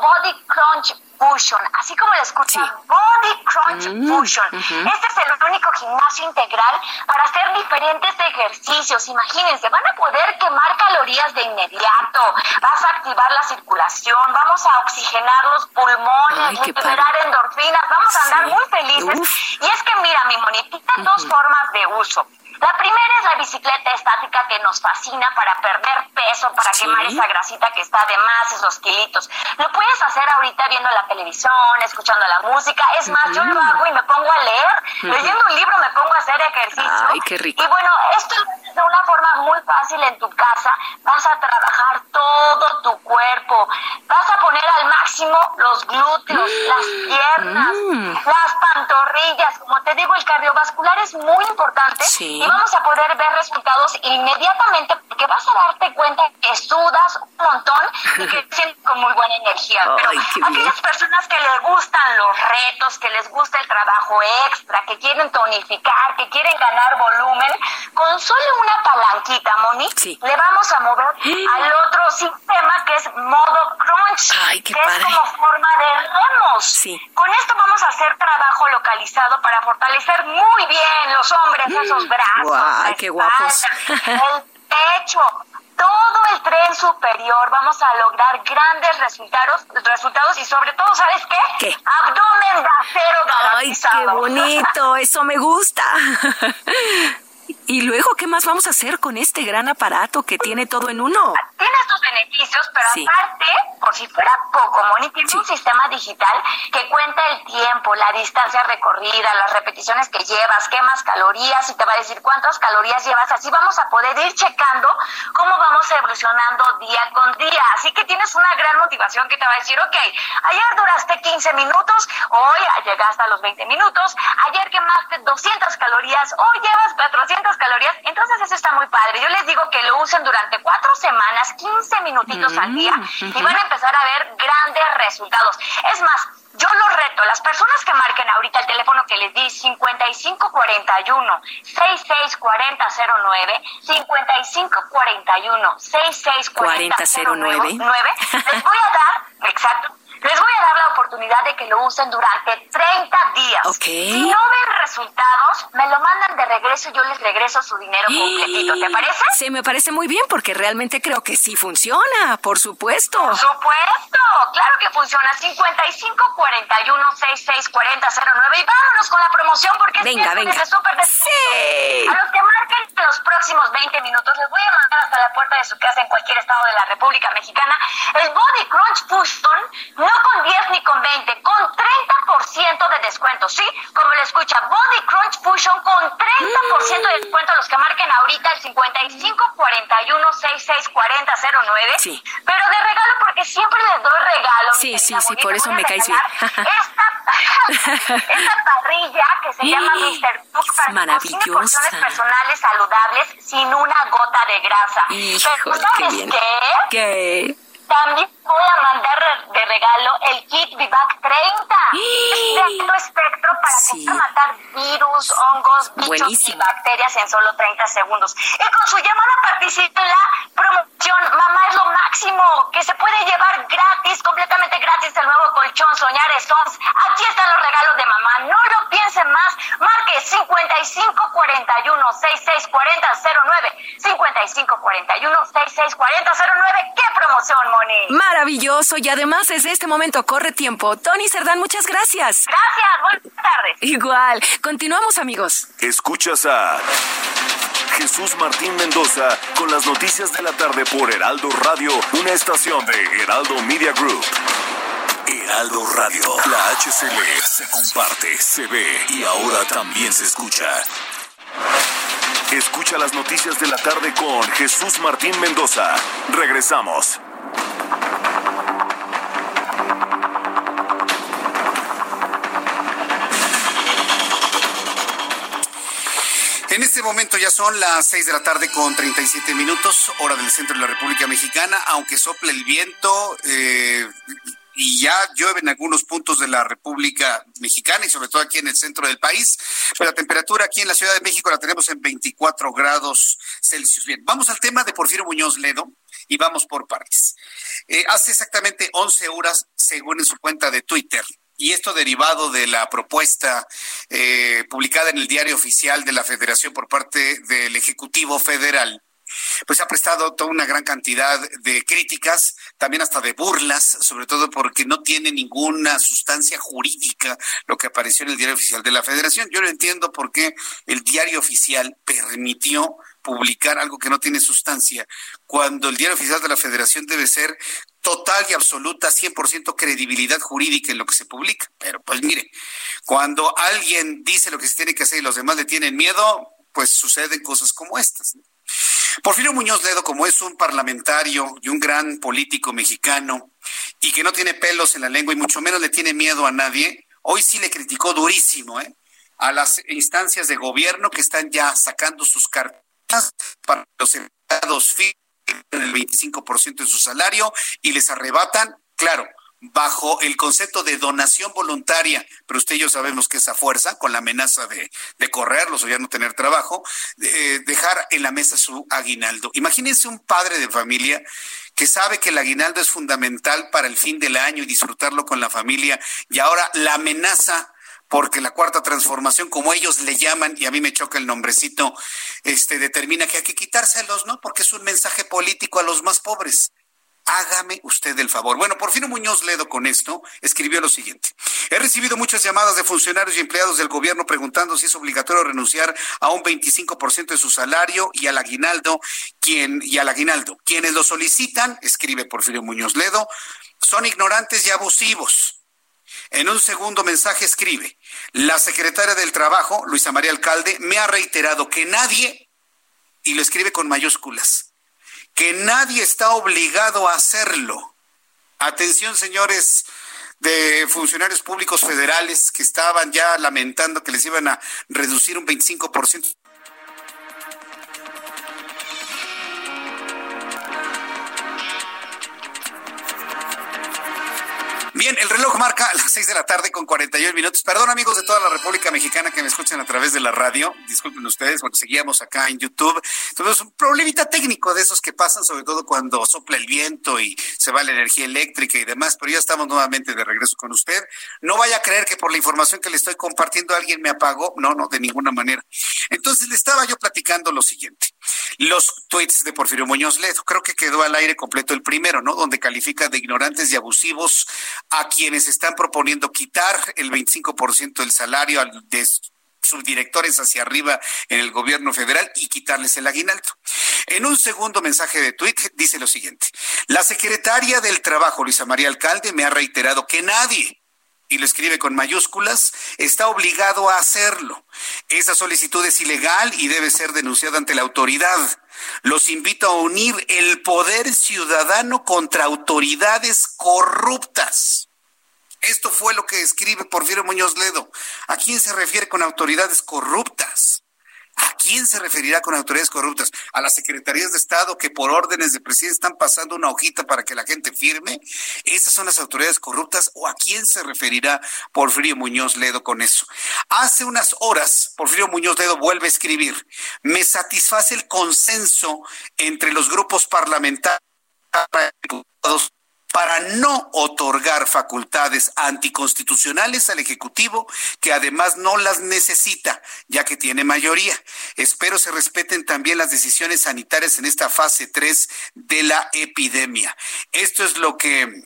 Body Crunch Fusion, así como lo escuchan, Body Crunch mm, Fusion. Este es el único gimnasio integral para hacer diferentes ejercicios. Imagínense, van a poder quemar calorías de inmediato, vas a activar la circulación, vamos a oxigenar los pulmones, liberar endorfinas, vamos a andar muy felices. Y es que mira, mi monitita, dos formas de uso. La primera es la bicicleta estática que nos fascina para perder peso, para quemar esa grasita que está de más, esos kilitos. Lo puedes hacer ahorita viendo la televisión, escuchando la música. Es más, yo lo hago y me pongo a leer. Leyendo un libro me pongo a hacer ejercicio. Ay, qué rico. Y bueno, esto de una forma muy fácil en tu casa. Vas a trabajar todo tu cuerpo. Vas a poner al máximo los glúteos, las piernas, Mm. las pantorrillas. Como te digo, el cardiovascular es muy importante Sí. y vamos a poder ver resultados inmediatamente porque vas a darte cuenta que sudas un montón y que [LAUGHS] te sientes con muy buena energía. Pero Ay, bien. aquellas personas que les gustan los retos, que les gusta el trabajo extra, que quieren tonificar, que quieren ganar volumen, con solo una palanquita, Moni, le vamos a mover [GASPS] al otro sistema que es modo crunch, Ay, que padre. es como forma de remos. Sí. Con esto vamos a hacer trabajo localizado para fortalecer muy bien los hombres, esos [GASPS] brazos, Guau, qué guapos. [LAUGHS] el pecho, todo el tren superior. Vamos a lograr grandes resultados, resultados y sobre todo, ¿sabes qué? ¿Qué? Abdomen de acero Ay, qué garantizado. bonito, [LAUGHS] eso me gusta. [LAUGHS] Y luego, ¿qué más vamos a hacer con este gran aparato que tiene todo en uno? tiene sus beneficios, pero Sí. aparte, por si fuera poco, Moni, tiene un sistema digital que cuenta el tiempo, la distancia recorrida, las repeticiones que llevas, quemas calorías y te va a decir cuántas calorías llevas. Así vamos a poder ir checando cómo vamos evolucionando día con día. Así que tienes una gran motivación que te va a decir, ok, ayer duraste 15 minutos, hoy llegaste a los 20 minutos, ayer quemaste 200 calorías, hoy llevas 400 calorías. Entonces eso está muy padre. Yo les digo que lo usen durante cuatro semanas, 15 minutitos al día y van a empezar a ver grandes resultados. Es más, yo los reto, las personas que marquen ahorita el teléfono que les di 5541 664009 5541 664009 les voy a dar, exacto, les voy a dar la oportunidad de que lo usen durante 30 días. Ok. Si no ven resultados, me lo mandan de regreso y yo les regreso su dinero [GASPS] completito. ¿Te parece? Sí, me parece muy bien porque realmente creo que sí funciona, por supuesto. Por supuesto, claro que funciona. 55 41 66 40 09 y vámonos con la promoción porque Venga, es venga. de súper. Sí. A los que marquen en los próximos 20 minutos les voy a mandar hasta la puerta de su casa en cualquier estado de la República Mexicana el Body Crunch Fusion, no con 10 ni con 20, con 30% de descuento, ¿sí? Como le escucha, Body Crunch Fusion con 30% de descuento los que marquen ahorita el 55 41 66 40 09. Sí. Pero de regalo porque siempre les doy regalo. Sí, sí, sí, por eso me caes bien. [LAUGHS] Esta, esta parrilla que se llama Mr. Cook para Maravillosa. porciones personales saludables sin una gota de grasa. Híjole, Pero qué ¿sabes bien. qué? ¿Qué? También voy a mandar de regalo el kit Vivac 30. Es [GASPS] de espectro para Sí. matar virus, hongos, bichos Buenísimo. y bacterias en solo 30 segundos. Y con su llamada participa en la promoción Mamá es lo máximo, que se puede llevar gratis, completamente gratis el nuevo colchón Soñar Stones. Aquí están los regalos de mamá. No lo piensen más. Marque 55 41 66 40 09. 55 41 66 40 09. ¡Qué promoción, Moni! Maravilloso y además desde este momento corre tiempo. Tony Cerdán, muchas gracias. Gracias, buenas tardes. Igual. Continuamos, amigos. Escuchas a Jesús Martín Mendoza con las noticias de la tarde por Heraldo Radio, una estación de Heraldo Media Group. Heraldo Radio, la HCL se comparte, se ve y ahora también se escucha. Escucha las noticias de la tarde con Jesús Martín Mendoza. Regresamos. En este momento ya son las 6 de la tarde con 37 minutos, hora del centro de la República Mexicana, aunque sople el viento eh, y ya llueve en algunos puntos de la República Mexicana y sobre todo aquí en el centro del país, pero la temperatura aquí en la Ciudad de México la tenemos en 24 grados Celsius. Bien, vamos al tema de Porfirio Muñoz Ledo y vamos por partes. Eh, hace exactamente 11 horas, según en su cuenta de Twitter, y esto derivado de la propuesta eh, publicada en el diario oficial de la Federación por parte del Ejecutivo Federal. pues ha prestado toda una gran cantidad de críticas, también hasta de burlas, sobre todo porque no tiene ninguna sustancia jurídica lo que apareció en el diario oficial de la Federación. Yo no entiendo por qué el diario oficial permitió publicar algo que no tiene sustancia, cuando el diario oficial de la Federación debe ser total y absoluta 100% credibilidad jurídica en lo que se publica. Pero pues mire, cuando alguien dice lo que se tiene que hacer y los demás le tienen miedo, pues suceden cosas como estas. Porfirio Muñoz Ledo, como es un parlamentario y un gran político mexicano y que no tiene pelos en la lengua y mucho menos le tiene miedo a nadie, hoy sí le criticó durísimo ¿eh? a las instancias de gobierno que están ya sacando sus cartas para los empleados en el 25% de su salario y les arrebatan, claro, bajo el concepto de donación voluntaria, pero usted y yo sabemos que esa fuerza, con la amenaza de, de correrlos o ya no tener trabajo, eh, dejar en la mesa su aguinaldo. Imagínense un padre de familia que sabe que el aguinaldo es fundamental para el fin del año y disfrutarlo con la familia, y ahora la amenaza porque la cuarta transformación, como ellos le llaman, y a mí me choca el nombrecito, este determina que hay que quitárselos, ¿no? Porque es un mensaje político a los más pobres. Hágame usted el favor. Bueno, Porfirio Muñoz Ledo con esto escribió lo siguiente. He recibido muchas llamadas de funcionarios y empleados del gobierno preguntando si es obligatorio renunciar a un 25% de su salario y al aguinaldo, quien, y al aguinaldo. Quienes lo solicitan, escribe Porfirio Muñoz Ledo, son ignorantes y abusivos en un segundo mensaje escribe, la secretaria del Trabajo, Luisa María Alcalde, me ha reiterado que nadie, y lo escribe con mayúsculas, que nadie está obligado a hacerlo. Atención, señores de funcionarios públicos federales que estaban ya lamentando que les iban a reducir un 25% marca las seis de la tarde con 41 minutos. Perdón, amigos de toda la República Mexicana que me escuchan a través de la radio. Disculpen ustedes, porque seguíamos acá en YouTube. Tuvimos un problemita técnico de esos que pasan, sobre todo cuando sopla el viento y se va la energía eléctrica y demás, pero ya estamos nuevamente de regreso con usted. No vaya a creer que por la información que le estoy compartiendo alguien me apagó. No, no, de ninguna manera. Entonces le estaba yo platicando lo siguiente. Los tweets de Porfirio Muñoz Ledo. Creo que quedó al aire completo el primero, ¿no? Donde califica de ignorantes y abusivos a quienes están proponiendo quitar el 25% del salario de subdirectores hacia arriba en el gobierno federal y quitarles el aguinaldo. En un segundo mensaje de tuit dice lo siguiente. La secretaria del Trabajo, Luisa María Alcalde, me ha reiterado que nadie y lo escribe con mayúsculas, está obligado a hacerlo. Esa solicitud es ilegal y debe ser denunciada ante la autoridad. Los invito a unir el poder ciudadano contra autoridades corruptas. Esto fue lo que escribe Porfirio Muñoz Ledo. ¿A quién se refiere con autoridades corruptas? ¿A quién se referirá con autoridades corruptas? ¿A las secretarías de Estado que por órdenes de presidente están pasando una hojita para que la gente firme? ¿Esas son las autoridades corruptas? ¿O a quién se referirá Porfirio Muñoz Ledo con eso? Hace unas horas, Porfirio Muñoz Ledo vuelve a escribir, me satisface el consenso entre los grupos parlamentarios para no otorgar facultades anticonstitucionales al Ejecutivo, que además no las necesita, ya que tiene mayoría. Espero se respeten también las decisiones sanitarias en esta fase 3 de la epidemia. Esto es lo que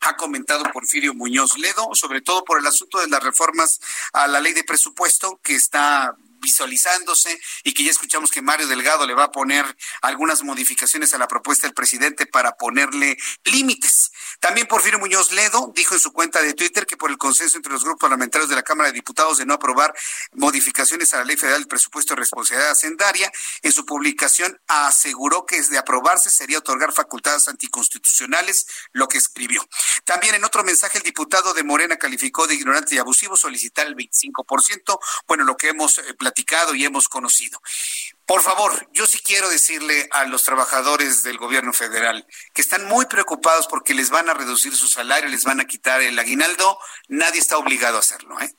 ha comentado Porfirio Muñoz Ledo, sobre todo por el asunto de las reformas a la ley de presupuesto que está visualizándose y que ya escuchamos que Mario Delgado le va a poner algunas modificaciones a la propuesta del presidente para ponerle límites. También Porfirio Muñoz Ledo dijo en su cuenta de Twitter que por el consenso entre los grupos parlamentarios de la Cámara de Diputados de no aprobar modificaciones a la Ley Federal del Presupuesto de Responsabilidad Hacendaria, en su publicación aseguró que de aprobarse sería otorgar facultades anticonstitucionales, lo que escribió. También en otro mensaje el diputado de Morena calificó de ignorante y abusivo solicitar el 25%, bueno, lo que hemos platicado eh, y hemos conocido. Por favor, yo sí quiero decirle a los trabajadores del gobierno federal que están muy preocupados porque les van a reducir su salario, les van a quitar el aguinaldo. Nadie está obligado a hacerlo, ¿eh?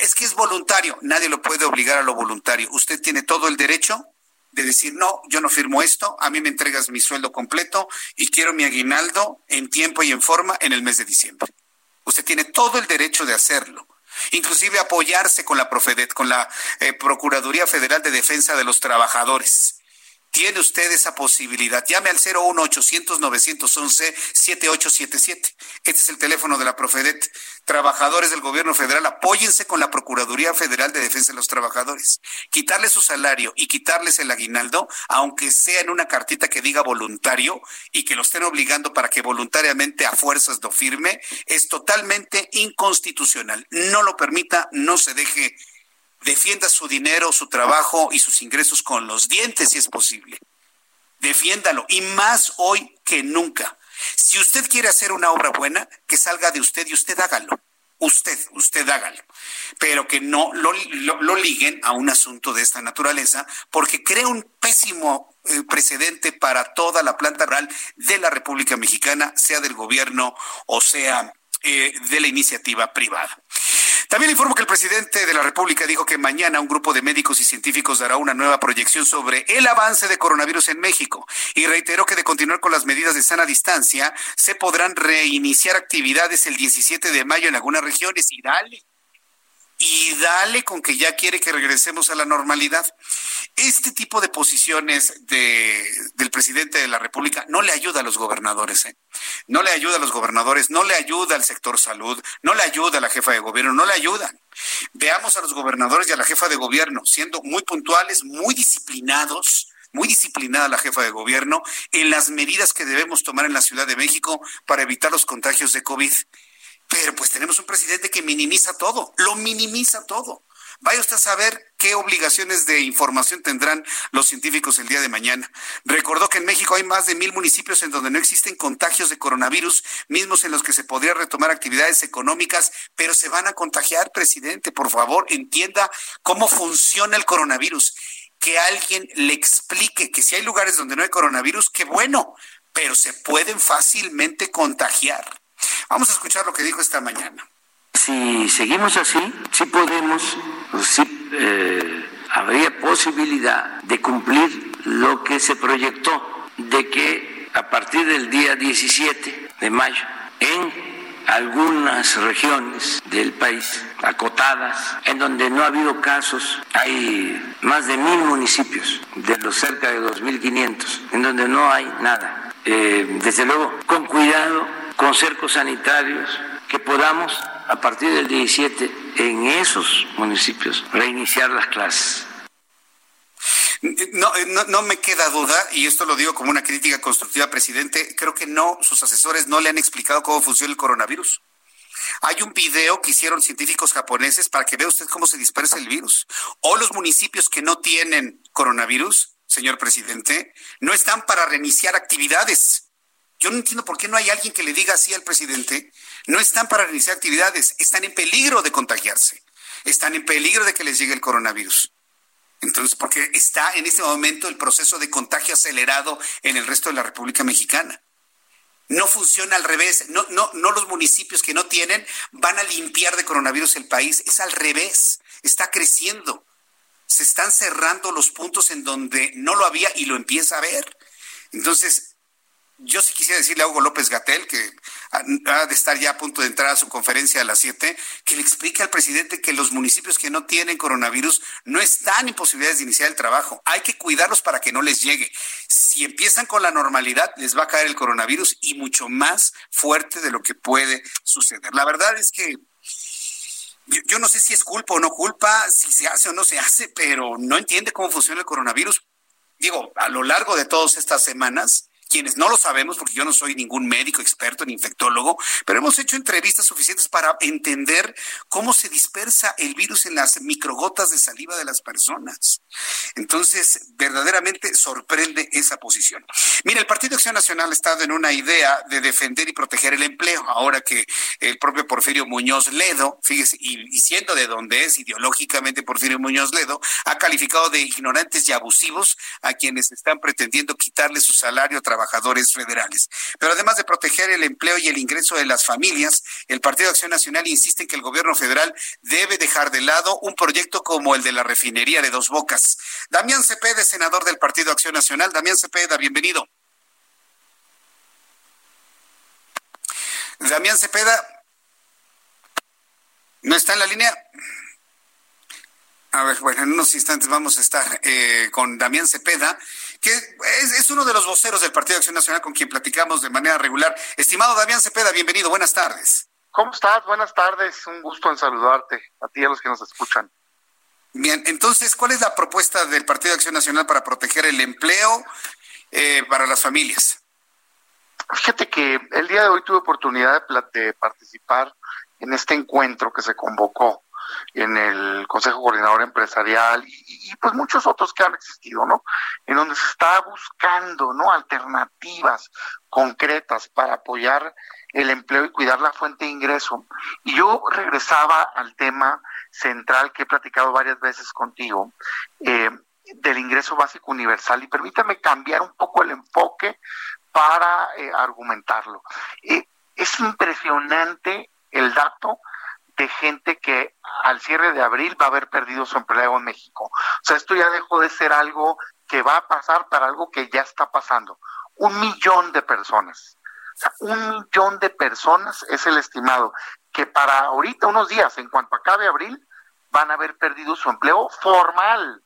Es que es voluntario, nadie lo puede obligar a lo voluntario. Usted tiene todo el derecho de decir, no, yo no firmo esto, a mí me entregas mi sueldo completo y quiero mi aguinaldo en tiempo y en forma en el mes de diciembre. Usted tiene todo el derecho de hacerlo inclusive apoyarse con la Profedet, con la eh, Procuraduría Federal de Defensa de los Trabajadores. Tiene usted esa posibilidad. Llame al 01800-911-7877. Este es el teléfono de la Profedet. Trabajadores del gobierno federal, apóyense con la Procuraduría Federal de Defensa de los Trabajadores. Quitarles su salario y quitarles el aguinaldo, aunque sea en una cartita que diga voluntario y que lo estén obligando para que voluntariamente a fuerzas lo firme, es totalmente inconstitucional. No lo permita, no se deje Defienda su dinero, su trabajo y sus ingresos con los dientes si es posible. Defiéndalo y más hoy que nunca. Si usted quiere hacer una obra buena, que salga de usted y usted hágalo. Usted, usted hágalo. Pero que no lo, liguen a un asunto de esta naturaleza, porque crea un pésimo eh, precedente para toda la planta rural de la República Mexicana, sea del gobierno o sea eh, de la iniciativa privada. También informo que el presidente de la República dijo que mañana un grupo de médicos y científicos dará una nueva proyección sobre el avance de coronavirus en México y reiteró que de continuar con las medidas de sana distancia se podrán reiniciar actividades el 17 de mayo en algunas regiones. Y dale y dale con que ya quiere que regresemos a la normalidad. Este tipo de posiciones de, del presidente de la República no le ayuda a los gobernadores, ¿eh? no le ayuda a los gobernadores, no le ayuda al sector salud, no le ayuda a la jefa de gobierno, no le ayudan. Veamos a los gobernadores y a la jefa de gobierno siendo muy puntuales, muy disciplinados, muy disciplinada la jefa de gobierno en las medidas que debemos tomar en la Ciudad de México para evitar los contagios de COVID. Pero pues tenemos un presidente que minimiza todo, lo minimiza todo. Vaya usted a saber qué obligaciones de información tendrán los científicos el día de mañana. Recordó que en México hay más de mil municipios en donde no existen contagios de coronavirus, mismos en los que se podría retomar actividades económicas, pero se van a contagiar, presidente. Por favor, entienda cómo funciona el coronavirus. Que alguien le explique que si hay lugares donde no hay coronavirus, qué bueno, pero se pueden fácilmente contagiar. Vamos a escuchar lo que dijo esta mañana. Si seguimos así, sí podemos, sí eh, habría posibilidad de cumplir lo que se proyectó, de que a partir del día 17 de mayo, en algunas regiones del país acotadas, en donde no ha habido casos, hay más de mil municipios de los cerca de 2.500, en donde no hay nada. Eh, desde luego, con cuidado con cercos sanitarios, que podamos a partir del 17 en esos municipios reiniciar las clases. No, no, no, me queda duda, y esto lo digo como una crítica constructiva, presidente, creo que no, sus asesores no le han explicado cómo funciona el coronavirus. Hay un video que hicieron científicos japoneses para que vea usted cómo se dispersa el virus. O los municipios que no tienen coronavirus, señor presidente, no están para reiniciar actividades. Yo no entiendo por qué no hay alguien que le diga así al presidente. No están para iniciar actividades, están en peligro de contagiarse, están en peligro de que les llegue el coronavirus. Entonces, porque está en este momento el proceso de contagio acelerado en el resto de la República Mexicana. No funciona al revés. No, no, no los municipios que no tienen van a limpiar de coronavirus el país. Es al revés. Está creciendo. Se están cerrando los puntos en donde no lo había y lo empieza a ver. Entonces, yo sí quisiera decirle a Hugo López Gatel, que ha de estar ya a punto de entrar a su conferencia a las 7, que le explique al presidente que los municipios que no tienen coronavirus no están en posibilidades de iniciar el trabajo. Hay que cuidarlos para que no les llegue. Si empiezan con la normalidad, les va a caer el coronavirus y mucho más fuerte de lo que puede suceder. La verdad es que yo, yo no sé si es culpa o no culpa, si se hace o no se hace, pero no entiende cómo funciona el coronavirus. Digo, a lo largo de todas estas semanas, quienes no lo sabemos, porque yo no soy ningún médico experto ni infectólogo, pero hemos hecho entrevistas suficientes para entender cómo se dispersa el virus en las microgotas de saliva de las personas. Entonces, verdaderamente sorprende esa posición. Mira, el Partido Acción Nacional ha estado en una idea de defender y proteger el empleo, ahora que el propio Porfirio Muñoz Ledo, fíjese, y, siendo de donde es ideológicamente Porfirio Muñoz Ledo, ha calificado de ignorantes y abusivos a quienes están pretendiendo quitarle su salario a trabajadores federales. Pero además de proteger el empleo y el ingreso de las familias, el Partido Acción Nacional insiste en que el gobierno federal debe dejar de lado un proyecto como el de la refinería de Dos Bocas. Damián Cepeda, senador del Partido Acción Nacional. Damián Cepeda, bienvenido. Damián Cepeda, ¿no está en la línea? A ver, bueno, en unos instantes vamos a estar eh, con Damián Cepeda, que es, es, uno de los voceros del Partido de Acción Nacional con quien platicamos de manera regular. Estimado Damián Cepeda, bienvenido, buenas tardes. ¿Cómo estás? Buenas tardes, un gusto en saludarte, a ti y a los que nos escuchan. Bien, entonces, ¿cuál es la propuesta del Partido de Acción Nacional para proteger el empleo eh, para las familias? Fíjate que el día de hoy tuve oportunidad de, de participar en este encuentro que se convocó en el Consejo Coordinador Empresarial y, y, pues muchos otros que han existido, ¿no? En donde se está buscando, ¿no? Alternativas concretas para apoyar el empleo y cuidar la fuente de ingreso. Y yo regresaba al tema central que he platicado varias veces contigo, eh, del ingreso básico universal. Y permítame cambiar un poco el enfoque para eh, argumentarlo. Eh, es impresionante el dato de gente que al cierre de abril va a haber perdido su empleo en México. O sea, esto ya dejó de ser algo que va a pasar para algo que ya está pasando. Un millón de personas. O sea, un millón de personas es el estimado que para ahorita, unos días, en cuanto acabe abril, van a haber perdido su empleo formal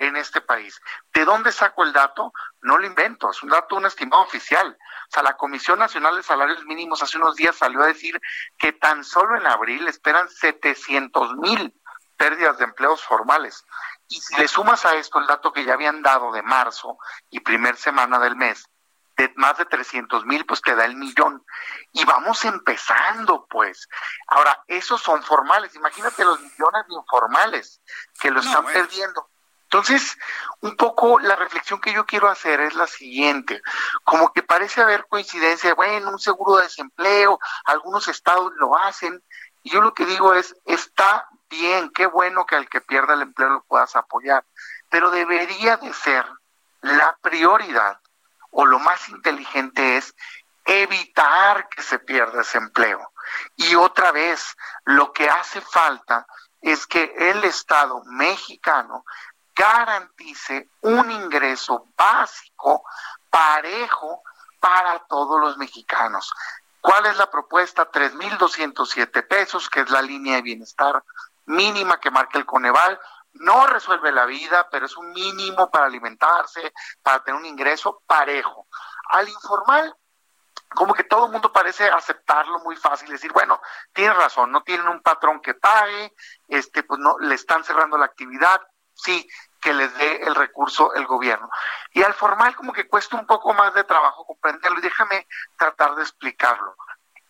en este país. ¿De dónde saco el dato? No lo invento, es un dato, un estimado oficial. O sea, la Comisión Nacional de Salarios Mínimos hace unos días salió a decir que tan solo en abril esperan 700 mil pérdidas de empleos formales. Y si le sumas a esto el dato que ya habían dado de marzo y primer semana del mes, de más de 300 mil, pues te da el millón. Y vamos empezando, pues. Ahora, esos son formales. Imagínate los millones de informales que lo no, están bueno. perdiendo. Entonces, un poco la reflexión que yo quiero hacer es la siguiente, como que parece haber coincidencia, bueno, un seguro de desempleo, algunos estados lo hacen, y yo lo que digo es, está bien, qué bueno que al que pierda el empleo lo puedas apoyar, pero debería de ser la prioridad o lo más inteligente es evitar que se pierda ese empleo. Y otra vez, lo que hace falta es que el Estado mexicano garantice un ingreso básico parejo para todos los mexicanos. ¿Cuál es la propuesta? 3.207 pesos, que es la línea de bienestar mínima que marca el Coneval. No resuelve la vida, pero es un mínimo para alimentarse, para tener un ingreso parejo. Al informal, como que todo el mundo parece aceptarlo muy fácil, decir, bueno, tiene razón, no tienen un patrón que pague, este, pues no, le están cerrando la actividad, sí, que les dé el recurso el gobierno. Y al formal como que cuesta un poco más de trabajo comprenderlo y déjame tratar de explicarlo.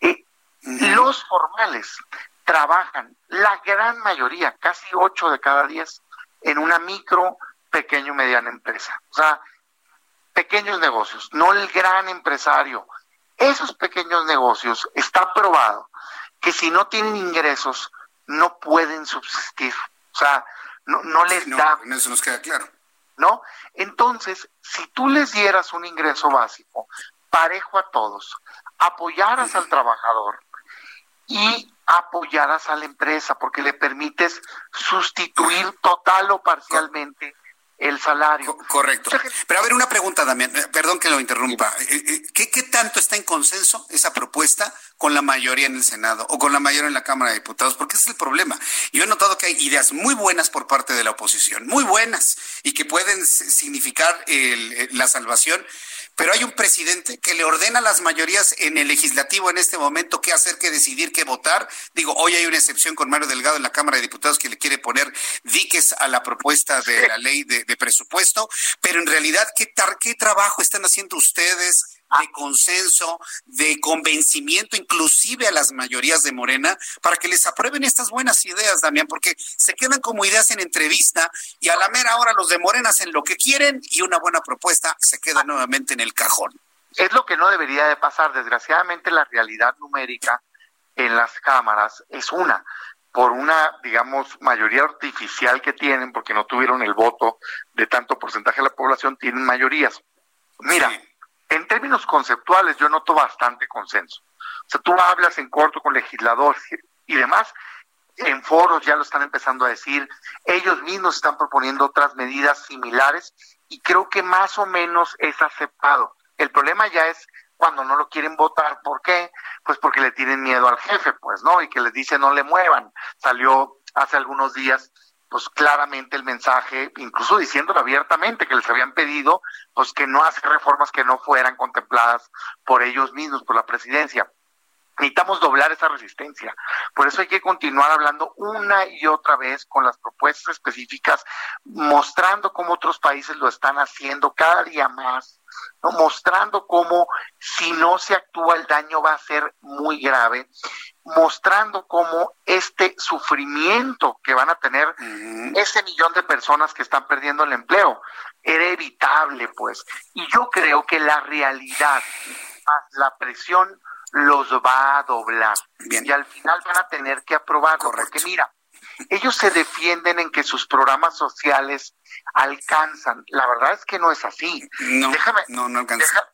Eh, los formales trabajan, la gran mayoría, casi ocho de cada diez, en una micro, pequeño, mediana empresa. O sea, pequeños negocios, no el gran empresario. Esos pequeños negocios está probado que si no tienen ingresos, no pueden subsistir. O sea, no, no les no, da. Eso nos queda claro. ¿No? Entonces, si tú les dieras un ingreso básico parejo a todos, apoyaras al trabajador y apoyaras a la empresa porque le permites sustituir total o parcialmente el salario. Correcto. Pero a ver, una pregunta, Damián, perdón que lo interrumpa. ¿Qué, ¿Qué tanto está en consenso esa propuesta con la mayoría en el Senado o con la mayoría en la Cámara de Diputados? Porque ese es el problema. Yo he notado que hay ideas muy buenas por parte de la oposición, muy buenas, y que pueden significar el, la salvación, pero hay un presidente que le ordena a las mayorías en el legislativo en este momento qué hacer, qué decidir, qué votar. Digo, hoy hay una excepción con Mario Delgado en la Cámara de Diputados que le quiere poner diques a la propuesta de la ley de, presupuesto, pero en realidad, ¿qué, ¿qué trabajo están haciendo ustedes? De consenso, de convencimiento, inclusive a las mayorías de Morena, para que les aprueben estas buenas ideas, Damián, porque se quedan como ideas en entrevista y a la mera hora los de Morena hacen lo que quieren y una buena propuesta se queda nuevamente en el cajón. Es lo que no debería de pasar. Desgraciadamente la realidad numérica en las cámaras es una por una, digamos, mayoría artificial que tienen, porque no tuvieron el voto de tanto porcentaje de la población, tienen mayorías. Mira, sí en términos conceptuales yo noto bastante consenso. O sea, tú hablas en corto con legisladores y demás, en foros ya lo están empezando a decir, ellos mismos están proponiendo otras medidas similares y creo que más o menos es aceptado. El problema ya es cuando no lo quieren votar. ¿Por qué? Pues porque le tienen miedo al jefe, pues, ¿no? Y que les dice no le muevan. Salió hace algunos días pues claramente el mensaje, incluso diciéndolo abiertamente, que les habían pedido, pues que no hacer reformas que no fueran contempladas por ellos mismos, por la presidencia. Necesitamos doblar esa resistencia. Por eso hay que continuar hablando una y otra vez con las propuestas específicas, mostrando cómo otros países lo están haciendo cada día más, mostrando cómo si no se actúa el daño va a ser muy grave, mostrando cómo este sufrimiento que van a tener ese millón de personas que están perdiendo el empleo era evitable, pues. Y yo creo que la realidad, más la presión, los va a doblar. Y al final van a tener que aprobarlo, porque mira, ellos se defienden en que sus programas sociales alcanzan. La verdad es que no es así. No, Déjame, no, no alcanza.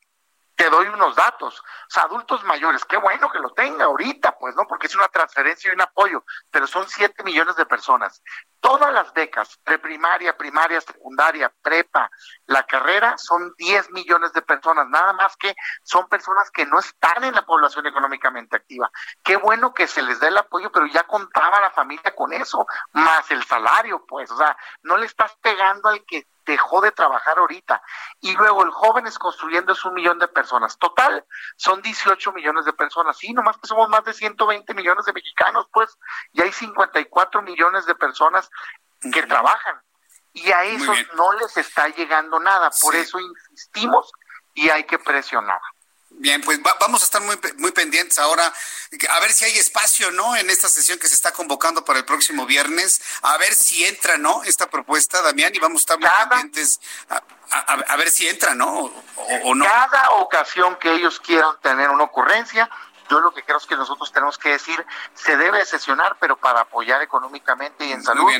Te doy unos datos. Adultos mayores, qué bueno que lo tenga ahorita, pues, ¿no? Porque es una transferencia y un apoyo, pero son 7 millones de personas. Todas las becas, preprimaria, primaria, secundaria, prepa, la carrera, son 10 millones de personas, nada más que son personas que no están en la población económicamente activa. Qué bueno que se les dé el apoyo, pero ya contaba la familia con eso, más el salario, pues, o sea, no le estás pegando al que dejó de trabajar ahorita. Y luego el Jóvenes Construyendo es un millón de personas. Total, son 18 millones de personas. Sí, nomás que somos más de 120 millones de mexicanos, pues, y hay 54 millones de personas que trabajan. Y a esos no les está llegando nada. Por Sí. eso insistimos y hay que presionar. Bien, pues va- vamos a estar muy, muy pendientes ahora, a ver si hay espacio, ¿no? En esta sesión que se está convocando para el próximo viernes, a ver si entra, ¿no? Esta propuesta, Damián, y vamos a estar muy pendientes a, a- a ver si entra, ¿no? O no. Cada ocasión que ellos quieran tener una ocurrencia, yo lo que creo es que nosotros tenemos que decir, se debe de sesionar, pero para apoyar económicamente y en salud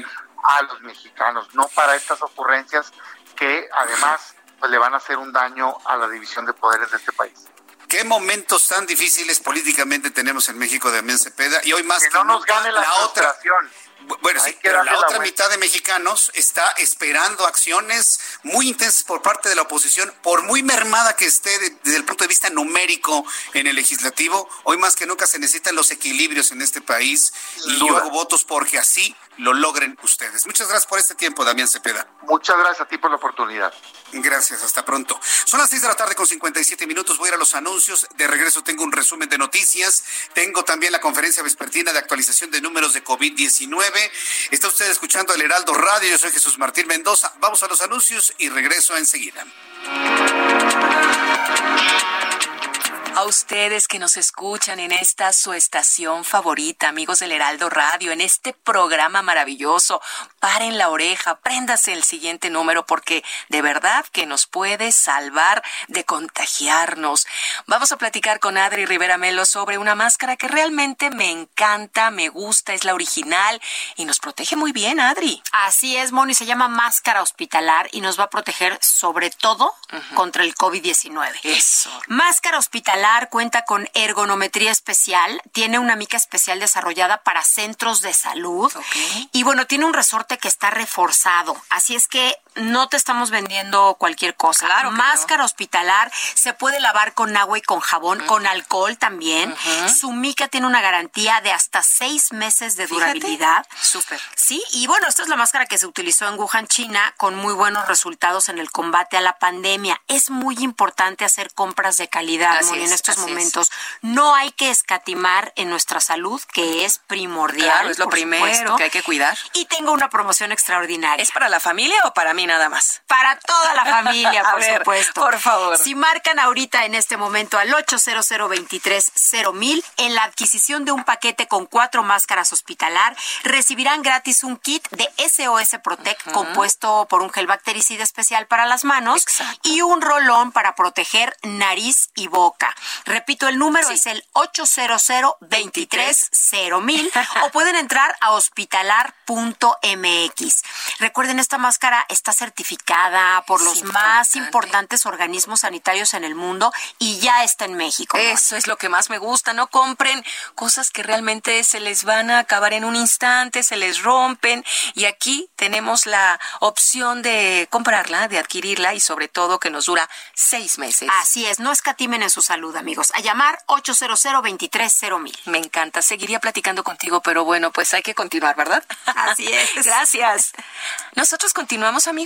a los mexicanos, no para estas ocurrencias que además pues, le van a hacer un daño a la división de poderes de este país. ¿Qué momentos tan difíciles políticamente tenemos en México, Damián Cepeda? Y hoy más Que que no nos nunca, gane la, otra. Bueno, sí, pero la otra mitad de mexicanos está esperando acciones muy intensas por parte de la oposición, por muy mermada que esté de- desde el punto de vista numérico en el legislativo. Hoy más que nunca se necesitan los equilibrios en este país y yo duda. hago votos porque así lo logren ustedes. Muchas gracias por este tiempo, Damián Cepeda. Muchas gracias a ti por la oportunidad. Gracias, hasta pronto. Son las 6 de la tarde con 57 minutos. Voy a ir a los anuncios. De regreso tengo un resumen de noticias. Tengo también la conferencia vespertina de actualización de números de COVID-19. Está usted escuchando el Heraldo Radio. Yo soy Jesús Martín Mendoza. Vamos a los anuncios y regreso enseguida. A ustedes que nos escuchan en esta su estación favorita, amigos del Heraldo Radio, en este programa maravilloso, paren la oreja, préndase el siguiente número porque de verdad que nos puede salvar de contagiarnos. Vamos a platicar con Adri Rivera Melo sobre una máscara que realmente me encanta, me gusta, es la original y nos protege muy bien, Adri. Así es, Moni, se llama máscara hospitalar y nos va a proteger sobre todo contra el COVID-19. Eso. Máscara hospitalar cuenta con ergonometría especial, tiene una mica especial desarrollada para centros de salud y bueno, tiene un resorte que está reforzado, así es que no te estamos vendiendo cualquier cosa. Claro Máscara hospitalar se puede lavar con agua y con jabón, con alcohol también. Su mica tiene una garantía de hasta seis meses de durabilidad. Súper. Sí, y bueno, esta es la máscara que se utilizó en Wuhan, China, con muy buenos resultados en el combate a la pandemia. Es muy importante hacer compras de calidad, Moni, en es, estos así es. momentos. No hay que escatimar en nuestra salud, que es primordial. Claro, es lo primero supuesto. que hay que cuidar. Y tengo una promoción extraordinaria. ¿Es para la familia o para mí nada más? Para toda la familia, [LAUGHS] por ver, supuesto. por favor. Si marcan ahorita en este momento al 800 mil en la adquisición de un paquete con cuatro máscaras hospitalar, recibirán gratis un kit de SOS Protect compuesto por un gel bactericida especial para las manos y un rolón para proteger nariz y boca. Repito, el número es el 800 mil [LAUGHS] o pueden entrar a hospitalar.mx. Recuerden, esta máscara está certificada por los más importantes organismos sanitarios en el mundo y ya está en México. Eso es lo que más me gusta, no compren cosas que realmente se les van a acabar en un instante, se les rompen y aquí tenemos la opción de comprarla, de adquirirla y sobre todo que nos dura seis meses. Así es, no escatimen en su salud, amigos. A llamar 800 mil. Me encanta, seguiría platicando contigo, pero bueno, pues hay que continuar, ¿verdad? Así es. [LAUGHS] Gracias. Nosotros continuamos, amigos.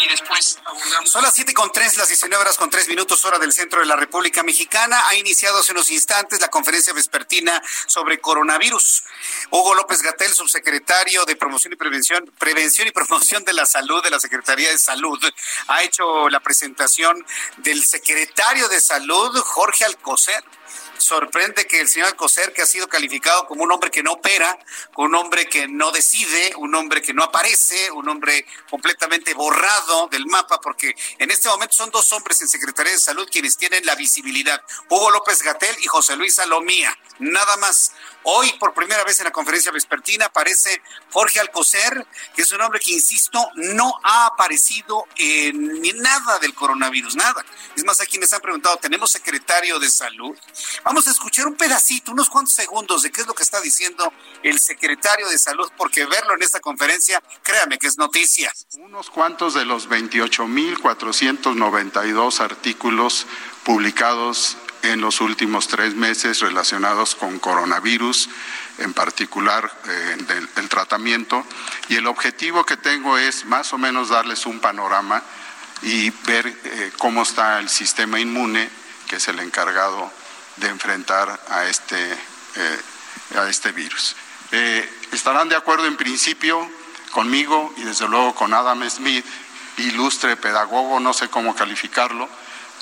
Y después Son las 7 con 3, las 19 horas con 3 minutos, hora del centro de la República Mexicana. Ha iniciado hace unos instantes la conferencia vespertina sobre coronavirus. Hugo López Gatel, subsecretario de Promoción y Prevención, Prevención y Promoción de la Salud de la Secretaría de Salud, ha hecho la presentación del secretario de Salud, Jorge Alcocer sorprende que el señor Alcocer, que ha sido calificado como un hombre que no opera, un hombre que no decide, un hombre que no aparece, un hombre completamente borrado del mapa, porque en este momento son dos hombres en Secretaría de Salud quienes tienen la visibilidad, Hugo López Gatel y José Luis Salomía, nada más. Hoy, por primera vez en la conferencia vespertina, aparece Jorge Alcocer, que es un hombre que, insisto, no ha aparecido en nada del coronavirus, nada. Es más, aquí me han preguntado, ¿tenemos secretario de salud? Vamos a escuchar un pedacito, unos cuantos segundos de qué es lo que está diciendo el secretario de salud, porque verlo en esta conferencia, créame que es noticia. Unos cuantos de los 28.492 artículos publicados en los últimos tres meses relacionados con coronavirus, en particular eh, del, del, tratamiento. Y el objetivo que tengo es más o menos darles un panorama y ver eh, cómo está el sistema inmune, que es el encargado de enfrentar a este, eh, a este virus. Eh, estarán de acuerdo en principio conmigo y desde luego con Adam Smith, ilustre pedagogo, no sé cómo calificarlo,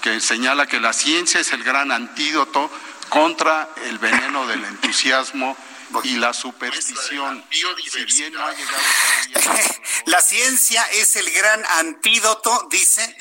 que señala que la ciencia es el gran antídoto contra el veneno del entusiasmo y la superstición. Si bien no ha llegado todavía... [LAUGHS] la ciencia es el gran antídoto, dice.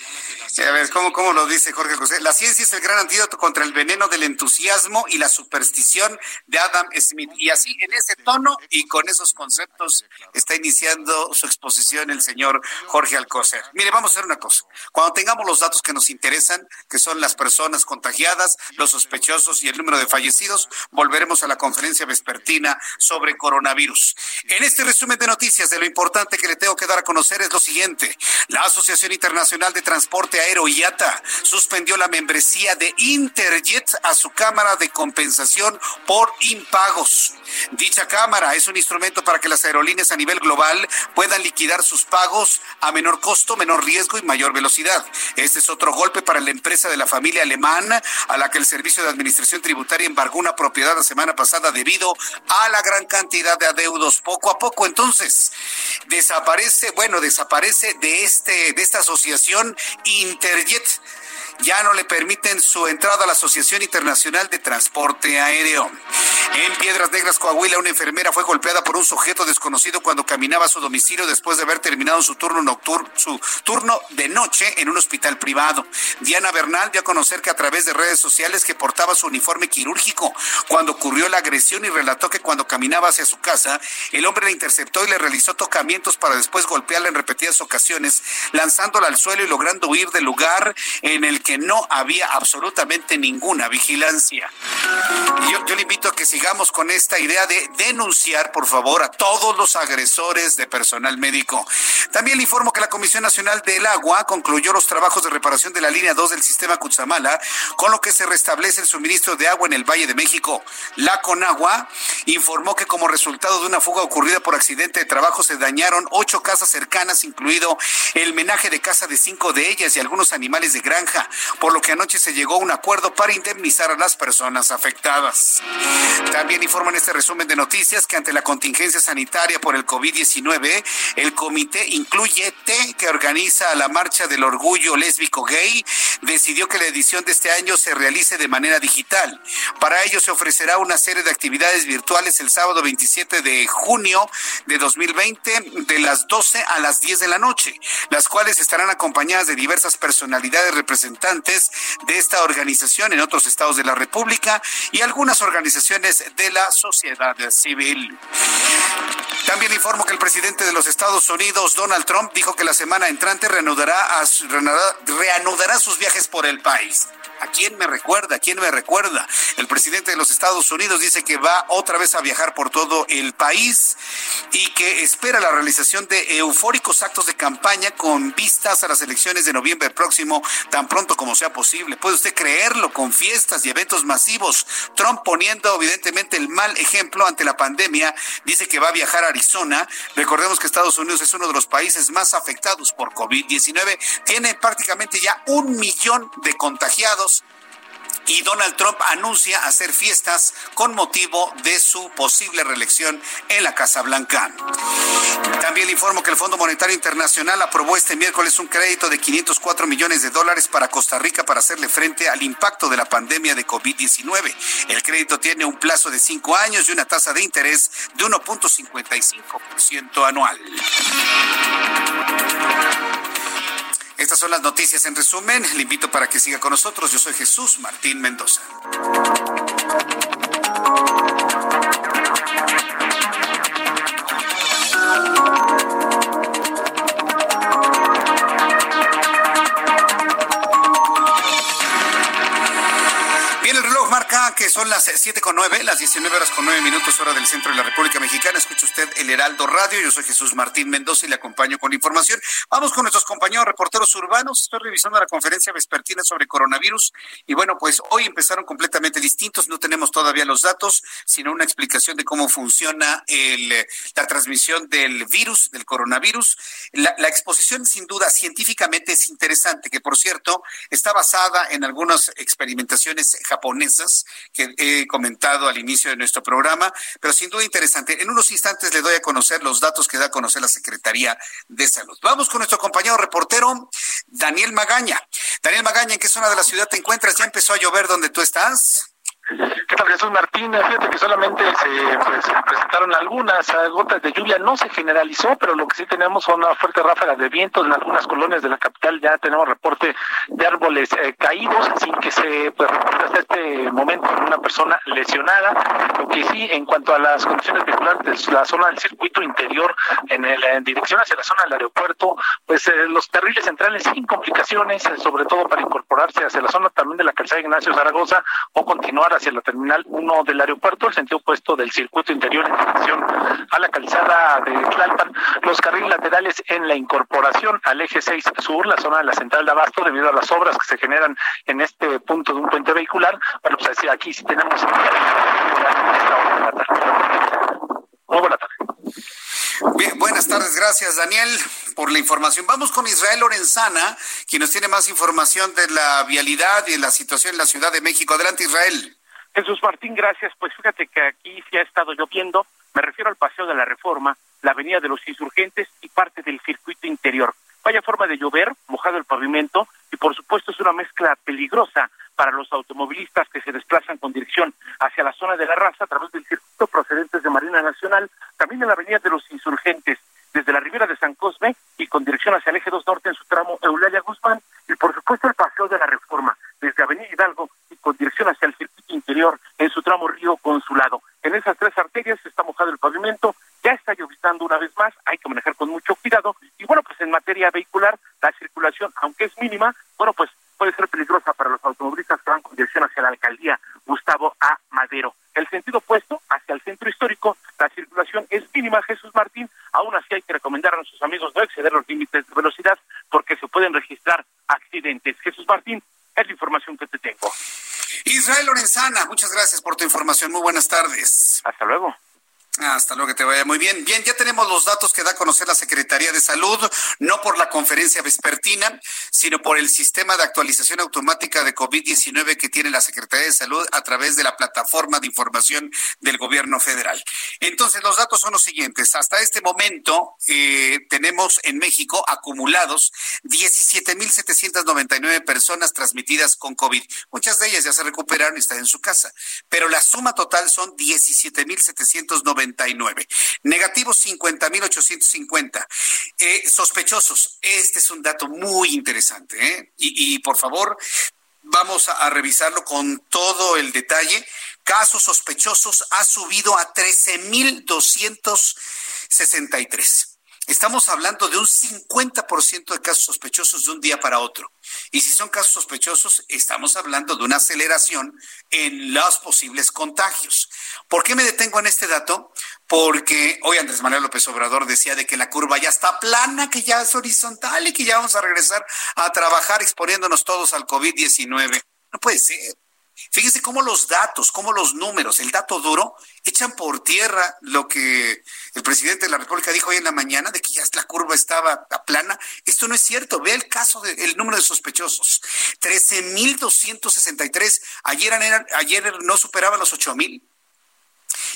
A ver, ¿cómo, ¿cómo lo dice Jorge José? La ciencia es el gran antídoto contra el veneno del entusiasmo y la superstición de Adam Smith. Y así, en ese tono y con esos conceptos, está iniciando su exposición el señor Jorge Alcocer. Mire, vamos a hacer una cosa. Cuando tengamos los datos que nos interesan, que son las personas contagiadas, los sospechosos y el número de fallecidos, volveremos a la conferencia vespertina sobre coronavirus. En este resumen de noticias, de lo importante que le tengo que dar a conocer es lo siguiente. La Asociación Internacional de Transporte Aéreo IATA suspendió la membresía de Interjet a su Cámara de Compensación por impagos. Dicha cámara es un instrumento para que las aerolíneas a nivel global puedan liquidar sus pagos a menor costo, menor riesgo y mayor velocidad. Este es otro golpe para la empresa de la familia alemana a la que el Servicio de Administración Tributaria embargó una propiedad la semana pasada debido a la gran cantidad de adeudos. Poco a poco, entonces, desaparece, bueno, desaparece de este de esta asociación Interjet ya no le permiten su entrada a la Asociación Internacional de Transporte Aéreo. En Piedras Negras, Coahuila, una enfermera fue golpeada por un sujeto desconocido cuando caminaba a su domicilio después de haber terminado su turno nocturno, su turno de noche en un hospital privado. Diana Bernal dio a conocer que a través de redes sociales que portaba su uniforme quirúrgico cuando ocurrió la agresión y relató que cuando caminaba hacia su casa, el hombre la interceptó y le realizó tocamientos para después golpearla en repetidas ocasiones, lanzándola al suelo y logrando huir del lugar en el que no había absolutamente ninguna vigilancia. Yo, yo le invito a que sigamos con esta idea de denunciar, por favor, a todos los agresores de personal médico. También le informo que la Comisión Nacional del Agua concluyó los trabajos de reparación de la línea 2 del sistema Cutzamala, con lo que se restablece el suministro de agua en el Valle de México. La Conagua informó que como resultado de una fuga ocurrida por accidente de trabajo se dañaron ocho casas cercanas, incluido el menaje de casa de cinco de ellas y algunos animales de granja, por lo que anoche se llegó a un acuerdo para indemnizar a las personas afectadas. También informan este resumen de noticias que ante la contingencia sanitaria por el COVID-19, el comité Incluye T, que organiza la Marcha del Orgullo Lésbico Gay, decidió que la edición de este año se realice de manera digital. Para ello se ofrecerá una serie de actividades virtuales el sábado 27 de junio de 2020 de las 12 a las 10 de la noche, las cuales estarán acompañadas de diversas personalidades de esta organización en otros estados de la República y algunas organizaciones de la sociedad civil. También informo que el presidente de los Estados Unidos, Donald Trump, dijo que la semana entrante reanudará sus viajes por el país. ¿A quién me recuerda? ¿A quién me recuerda? El presidente de los Estados Unidos dice que va otra vez a viajar por todo el país y que espera la realización de eufóricos actos de campaña con vistas a las elecciones de noviembre próximo, tan pronto como sea posible. ¿Puede usted creerlo? Con fiestas y eventos masivos. Trump poniendo evidentemente el mal ejemplo ante la pandemia, dice que va a viajar a Arizona. Recordemos que Estados Unidos es uno de los países más afectados por COVID-19. Tiene prácticamente ya un millón de contagiados y Donald Trump anuncia hacer fiestas con motivo de su posible reelección en la Casa Blanca. También le informo que el Fondo Monetario Internacional aprobó este miércoles un crédito de 504 millones de dólares para Costa Rica para hacerle frente al impacto de la pandemia de COVID-19. El crédito tiene un plazo de cinco años y una tasa de interés de 1.55% anual. Estas son las noticias en resumen. Le invito para que siga con nosotros. Yo soy Jesús Martín Mendoza. Que son las siete con nueve, las 19 horas con nueve minutos, hora del centro de la República Mexicana. Escucha usted el Heraldo Radio. Yo soy Jesús Martín Mendoza y le acompaño con información. Vamos con nuestros compañeros reporteros urbanos. Estoy revisando la conferencia vespertina sobre coronavirus. Y bueno, pues hoy empezaron completamente distintos. No tenemos todavía los datos, sino una explicación de cómo funciona el, la transmisión del virus, del coronavirus. La exposición, sin duda, científicamente es interesante, que por cierto, está basada en algunas experimentaciones japonesas que he comentado al inicio de nuestro programa, pero sin duda interesante. En unos instantes le doy a conocer los datos que da a conocer la Secretaría de Salud. Vamos con nuestro compañero reportero, Daniel Magaña. Daniel Magaña, ¿en qué zona de la ciudad te encuentras? ¿Ya empezó a llover donde tú estás? ¿Qué tal, Jesús Martín? Fíjate que solamente se pues, presentaron algunas gotas de lluvia, no se generalizó, pero lo que sí tenemos son una fuerte ráfaga de viento en algunas colonias de la capital. Ya tenemos reporte de árboles eh, caídos, sin que se pues, reporte hasta este momento una persona lesionada. Lo que sí, en cuanto a las condiciones vehiculares la zona del circuito interior, en, el, dirección hacia la zona del aeropuerto, pues eh, los carriles centrales sin complicaciones, eh, sobre todo para incorporarse hacia la zona también de la calzada Ignacio Zaragoza o continuar hacia la terminal 1 del aeropuerto, el sentido opuesto del circuito interior en dirección a la calzada de Tlalpan, los carriles laterales en la incorporación al eje 6 sur, la zona de la central de Abasto, debido a las obras que se generan en este punto de un puente vehicular. Bueno, pues aquí sí tenemos Muy buena tarde. Bien, buenas tardes, gracias Daniel por la información. Vamos con Israel Lorenzana, quien nos tiene más información de la vialidad y de la situación en la Ciudad de México. Adelante Israel. Jesús Martín, gracias. Pues fíjate que aquí sí ha estado lloviendo. Me refiero al Paseo de la Reforma, la Avenida de los Insurgentes y parte del circuito interior. Vaya forma de llover, mojado el pavimento y por supuesto es una mezcla peligrosa para los automovilistas que se desplazan con dirección hacia la zona de la raza a través del circuito procedentes de Marina Nacional, también en la Avenida de los Insurgentes, desde la Ribera de San Cosme y con dirección hacia el eje 2 norte en su tramo Eulalia Guzmán y por supuesto el Paseo de la Reforma, desde Avenida Hidalgo y con dirección hacia el circuito interior en su tramo Río Consulado. En esas tres arterias está mojado el pavimento, ya está lloviznando una vez más, hay que manejar con mucho cuidado. Y bueno, pues en materia vehicular, la circulación, aunque es mínima, bueno, pues puede ser peligrosa para los automovilistas que van con dirección hacia la alcaldía Gustavo A. Madero. El sentido opuesto, hacia el centro histórico, la circulación es mínima, Jesús Martín. Aún así hay que recomendar a nuestros amigos no exceder los límites de velocidad porque se pueden registrar accidentes. Jesús Martín, es la información que te tengo. Israel Lorenzana, muchas gracias por tu información. Muy buenas tardes. Hasta luego. Hasta luego, que te vaya muy bien. Bien, ya tenemos los datos que da a conocer la Secretaría de Salud, no por la conferencia vespertina, sino por el sistema de actualización automática de COVID-19 que tiene la Secretaría de Salud a través de la plataforma de información del gobierno federal. Entonces, los datos son los siguientes. Hasta este momento eh, tenemos en México acumulados 17.799 personas transmitidas con COVID. Muchas de ellas ya se recuperaron y están en su casa, pero la suma total son 17.799 Negativos 50.850. Eh, sospechosos. Este es un dato muy interesante. ¿Eh? Y, por favor, vamos a, revisarlo con todo el detalle. Casos sospechosos ha subido a 13.263. Estamos hablando de un 50% de casos sospechosos de un día para otro. Y si son casos sospechosos, estamos hablando de una aceleración en los posibles contagios. ¿Por qué me detengo en este dato? Porque hoy Andrés Manuel López Obrador decía de que la curva ya está plana, que ya es horizontal y que ya vamos a regresar a trabajar exponiéndonos todos al COVID-19. No puede ser. Fíjense cómo los datos, cómo los números, el dato duro, echan por tierra lo que el presidente de la República dijo hoy en la mañana de que ya la curva estaba a plana. Esto no es cierto. Ve el caso del número de sospechosos. 13.263. Ayer, ayer no superaban los 8.000.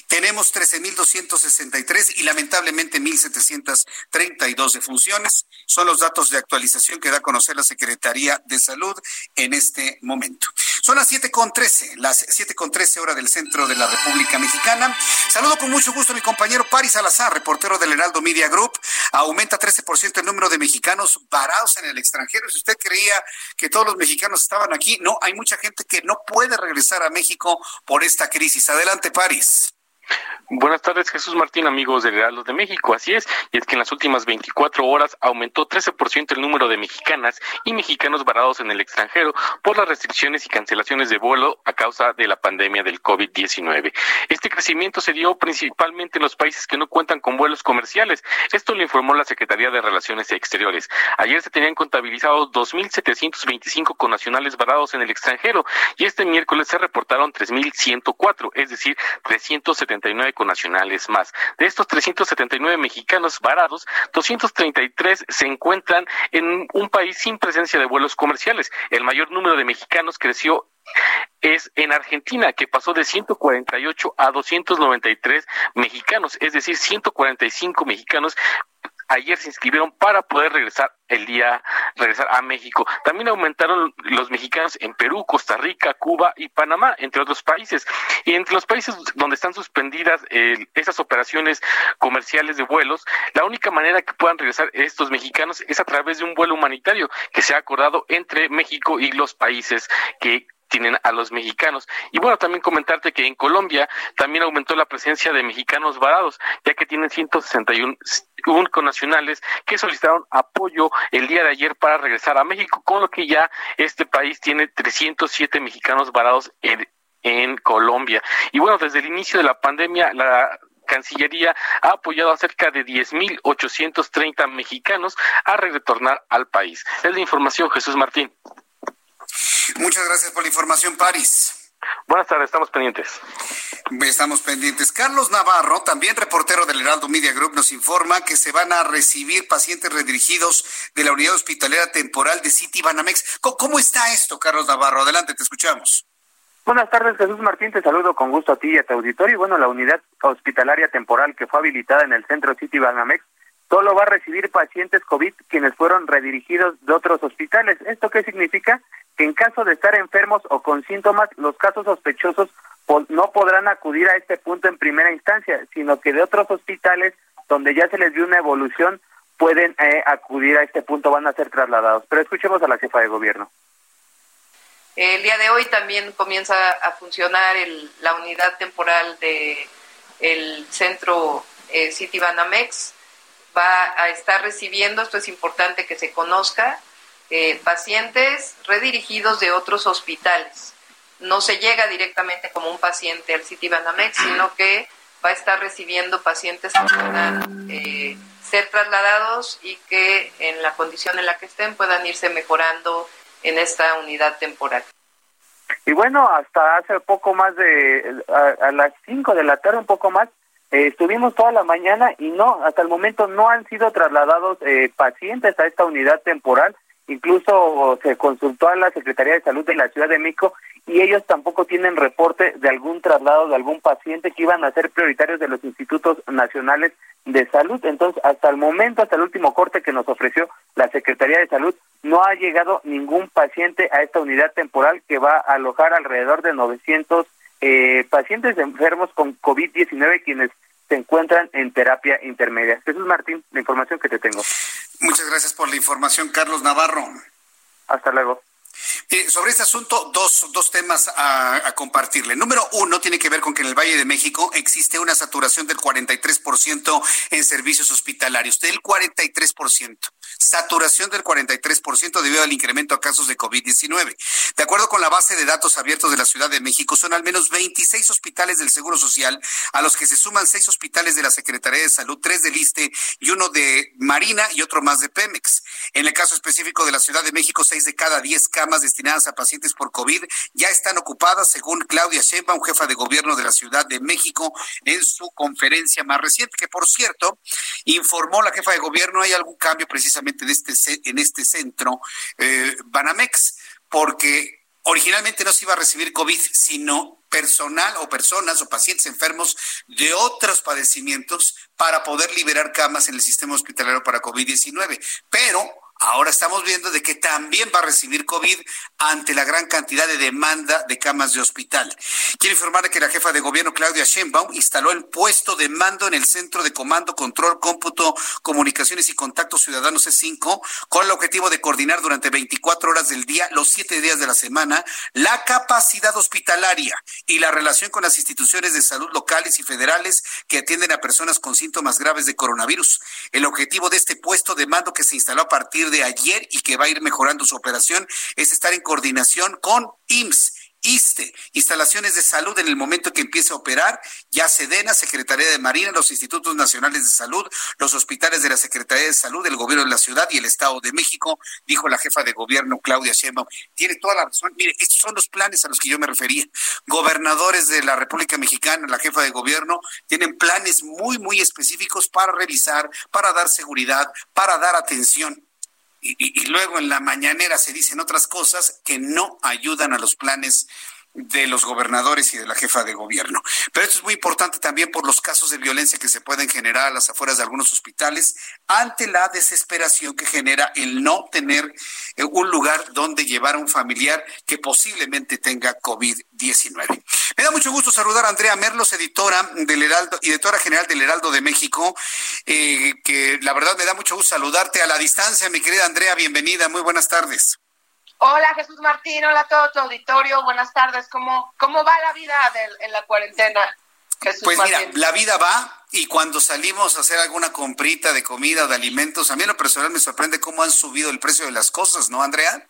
Tenemos 13.263 y lamentablemente 1.732 defunciones. Son los datos de actualización que da a conocer la Secretaría de Salud en este momento. Son las 7.13, las 7.13 hora del centro de la República Mexicana. Saludo con mucho gusto a mi compañero Paris Salazar, reportero del Heraldo Media Group. Aumenta 13% el número de mexicanos varados en el extranjero. Si usted creía que todos los mexicanos estaban aquí, no, hay mucha gente que no puede regresar a México por esta crisis. Adelante, Paris. Buenas tardes, Jesús Martín, amigos de Heraldo de México. Así es, y es que en las últimas 24 horas aumentó 13% el número de mexicanas y mexicanos varados en el extranjero por las restricciones y cancelaciones de vuelo a causa de la pandemia del COVID-19. Este crecimiento se dio principalmente en los países que no cuentan con vuelos comerciales. Esto lo informó la Secretaría de Relaciones Exteriores. Ayer se tenían contabilizados 2.725 connacionales varados en el extranjero y este miércoles se reportaron 3.104, es decir, 379 nacionales más. De estos 379 mexicanos varados, 233 se encuentran en un país sin presencia de vuelos comerciales. El mayor número de mexicanos creció es en Argentina, que pasó de 148 a 293 mexicanos, es decir, 145 mexicanos ayer se inscribieron para poder regresar el día, regresar a México. También aumentaron los mexicanos en Perú, Costa Rica, Cuba y Panamá, entre otros países. Y entre los países donde están suspendidas eh, esas operaciones comerciales de vuelos, la única manera que puedan regresar estos mexicanos es a través de un vuelo humanitario que se ha acordado entre México y los países que tienen a los mexicanos. Y bueno, también comentarte que en Colombia también aumentó la presencia de mexicanos varados, ya que tienen 161 nacionales que solicitaron apoyo el día de ayer para regresar a México, con lo que ya este país tiene 307 mexicanos varados en Colombia. Y bueno, desde el inicio de la pandemia, la Cancillería ha apoyado a cerca de 10.830 mexicanos a retornar al país. Es la información, Jesús Martín. Muchas gracias por la información, Paris. Buenas tardes, estamos pendientes. Estamos pendientes. Carlos Navarro, también reportero del Heraldo Media Group, nos informa que se van a recibir pacientes redirigidos de la unidad hospitalera temporal de City Banamex. ¿Cómo está esto, Carlos Navarro? Adelante, te escuchamos. Buenas tardes, Jesús Martín. Te saludo con gusto a ti y a tu auditorio. Y bueno, la unidad hospitalaria temporal que fue habilitada en el centro City Banamex solo va a recibir pacientes COVID quienes fueron redirigidos de otros hospitales. ¿Esto qué significa? Que en caso de estar enfermos o con síntomas, los casos sospechosos no podrán acudir a este punto en primera instancia, sino que de otros hospitales donde ya se les dio una evolución pueden eh, acudir a este punto, van a ser trasladados. Pero escuchemos a la jefa de gobierno. El día de hoy también comienza a funcionar la unidad temporal de el centro eh, City Banamex va a estar recibiendo, esto es importante que se conozca, eh, pacientes redirigidos de otros hospitales. No se llega directamente como un paciente al City Banamex, sino que va a estar recibiendo pacientes que puedan eh, ser trasladados y que en la condición en la que estén puedan irse mejorando en esta unidad temporal. Y bueno, hasta hace poco más de, a, las 5 de la tarde, un poco más, eh, estuvimos toda la mañana y no, hasta el momento no han sido trasladados eh, pacientes a esta unidad temporal. Incluso se consultó a la Secretaría de Salud de la Ciudad de México y ellos tampoco tienen reporte de algún traslado de algún paciente que iban a ser prioritarios de los institutos nacionales de salud. Entonces, hasta el momento, hasta el último corte que nos ofreció la Secretaría de Salud, no ha llegado ningún paciente a esta unidad temporal que va a alojar alrededor de 900 eh, pacientes enfermos con COVID-19 quienes se encuentran en terapia intermedia. Jesús Martín, la información que te tengo. Muchas gracias por la información, Carlos Navarro. Hasta luego. Eh, sobre este asunto, dos, dos temas a, compartirle. Número uno tiene que ver con que en el Valle de México existe una saturación del 43% en servicios hospitalarios, del 43%. Saturación del 43% debido al incremento a casos de COVID-19. De acuerdo con la base de datos abiertos de la Ciudad de México, son al menos 26 hospitales del Seguro Social, a los que se suman seis hospitales de la Secretaría de Salud, tres del ISTE y uno de Marina y otro más de Pemex. En el caso específico de la Ciudad de México, seis de cada diez camas destinadas a pacientes por COVID ya están ocupadas, según Claudia Sheinbaum, jefa de gobierno de la Ciudad de México, en su conferencia más reciente, que por cierto, informó la jefa de gobierno, hay algún cambio precisamente en este, en este centro, eh, Banamex, porque originalmente no se iba a recibir COVID, sino personal o personas o pacientes enfermos de otros padecimientos para poder liberar camas en el sistema hospitalario para COVID-19. Pero Ahora estamos viendo de que también va a recibir COVID ante la gran cantidad de demanda de camas de hospital. Quiero informar que la jefa de gobierno, Claudia Sheinbaum, instaló el puesto de mando en el Centro de Comando, Control, Cómputo, Comunicaciones y Contactos Ciudadanos C5, con el objetivo de coordinar durante 24 horas del día, los siete días de la semana, la capacidad hospitalaria y la relación con las instituciones de salud locales y federales que atienden a personas con síntomas graves de coronavirus. El objetivo de este puesto de mando que se instaló a partir de ayer y que va a ir mejorando su operación es estar en coordinación con IMSS ISTE, instalaciones de salud en el momento que empiece a operar, ya Sedena, Secretaría de Marina, los Institutos Nacionales de Salud, los hospitales de la Secretaría de Salud, el Gobierno de la Ciudad y el Estado de México, dijo la jefa de gobierno Claudia Sheinbaum. Tiene toda la razón. Mire, estos son los planes a los que yo me refería. Gobernadores de la República Mexicana, la jefa de gobierno, tienen planes muy, muy específicos para revisar, para dar seguridad, para dar atención y, luego en la mañanera se dicen otras cosas que no ayudan a los planes de los gobernadores y de la jefa de gobierno. Pero esto es muy importante también por los casos de violencia que se pueden generar a las afueras de algunos hospitales ante la desesperación que genera el no tener eh, un lugar donde llevar a un familiar que posiblemente tenga COVID-19. Me da mucho gusto saludar a Andrea Merlos, editora del Heraldo, editora general del Heraldo de México, eh, que la verdad me da mucho gusto saludarte a la distancia, mi querida Andrea, bienvenida, muy buenas tardes. Hola Jesús Martín, hola a todo tu auditorio, buenas tardes. ¿Cómo, cómo va la vida en la cuarentena? Jesús pues mira, la vida va y cuando salimos a hacer alguna comprita de comida de alimentos, a mí en lo personal me sorprende cómo han subido el precio de las cosas, ¿no, Andrea?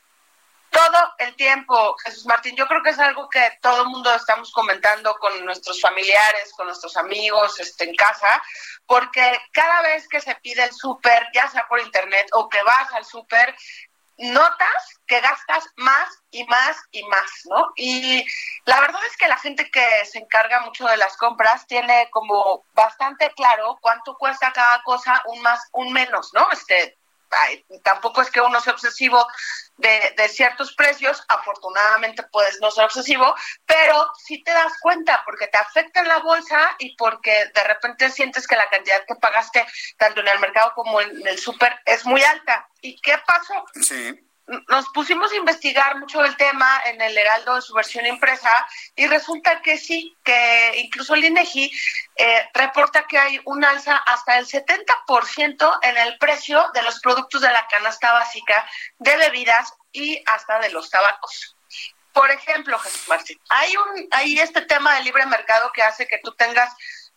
Todo el tiempo, Jesús Martín. Yo creo que es algo que todo el mundo estamos comentando con nuestros familiares, con nuestros amigos este, en casa, porque cada vez que se pide el súper, ya sea por internet o que vas al súper, notas que gastas más y más y más, ¿no? Y la verdad es que la gente que se encarga mucho de las compras tiene como bastante claro cuánto cuesta cada cosa, un más, un menos, ¿no? Este, tampoco es que uno sea obsesivo de, de, ciertos precios, afortunadamente puedes no ser obsesivo, pero sí te das cuenta porque te afecta en la bolsa y porque de repente sientes que la cantidad que pagaste tanto en el mercado como en el súper es muy alta. ¿Y qué pasó? Sí nos pusimos a investigar mucho el tema en el Heraldo de su versión impresa y resulta que sí, que incluso el INEGI eh, reporta que hay un alza hasta el 70% en el precio de los productos de la canasta básica de bebidas y hasta de los tabacos. Por ejemplo, Jesús Martín, hay un hay este tema del libre mercado que hace que tú tengas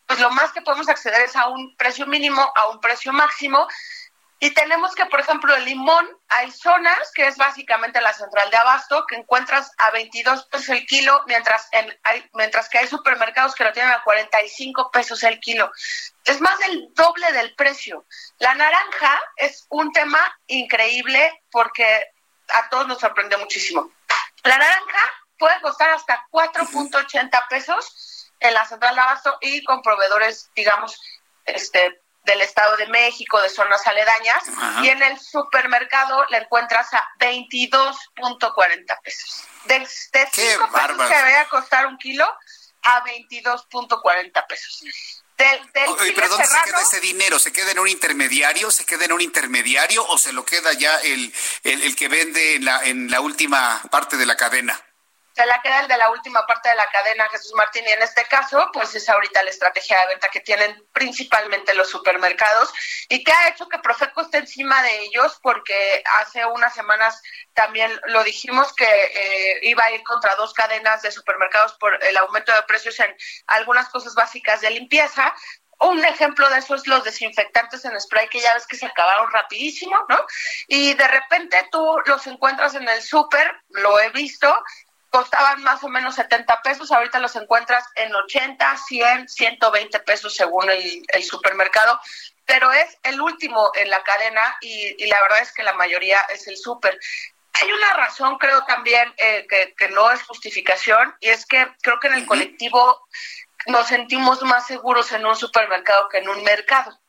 pues lo más que podemos acceder es a un precio mínimo, a un precio máximo y tenemos que, por ejemplo, el limón, hay zonas, que es básicamente la central de abasto, que encuentras a 22 pesos el kilo, mientras, en, hay, mientras que hay supermercados que lo tienen a 45 pesos el kilo. Es más del doble del precio. La naranja es un tema increíble porque a todos nos sorprende muchísimo. La naranja puede costar hasta 4.80 pesos en la central de abasto y con proveedores, digamos, este del Estado de México, de zonas aledañas, y en el supermercado la encuentras a 22.40 pesos. De, de 5 pesos que debe costar un kilo a 22.40 pesos. Del, del pero ¿dónde se queda ese dinero? ¿Se queda en un intermediario? ¿Se queda en un intermediario o se lo queda ya el, el, el que vende en la, en la última parte de la cadena? Se la queda el de la última parte de la cadena, Jesús Martín, y en este caso, pues es ahorita la estrategia de venta que tienen principalmente los supermercados y que ha hecho que Profeco esté encima de ellos porque hace unas semanas también lo dijimos que eh, iba a ir contra dos cadenas de supermercados por el aumento de precios en algunas cosas básicas de limpieza, un ejemplo de eso es los desinfectantes en spray que ya ves que se acabaron rapidísimo, ¿no? Y de repente tú los encuentras en el súper, lo he visto, costaban más o menos 70 pesos, ahorita los encuentras en 80, 100, 120 pesos según el, supermercado, pero es el último en la cadena y, la verdad es que la mayoría es el súper. Hay una razón, creo también, eh, que, no es justificación, y es que creo que en el colectivo nos sentimos más seguros en un supermercado que en un mercado.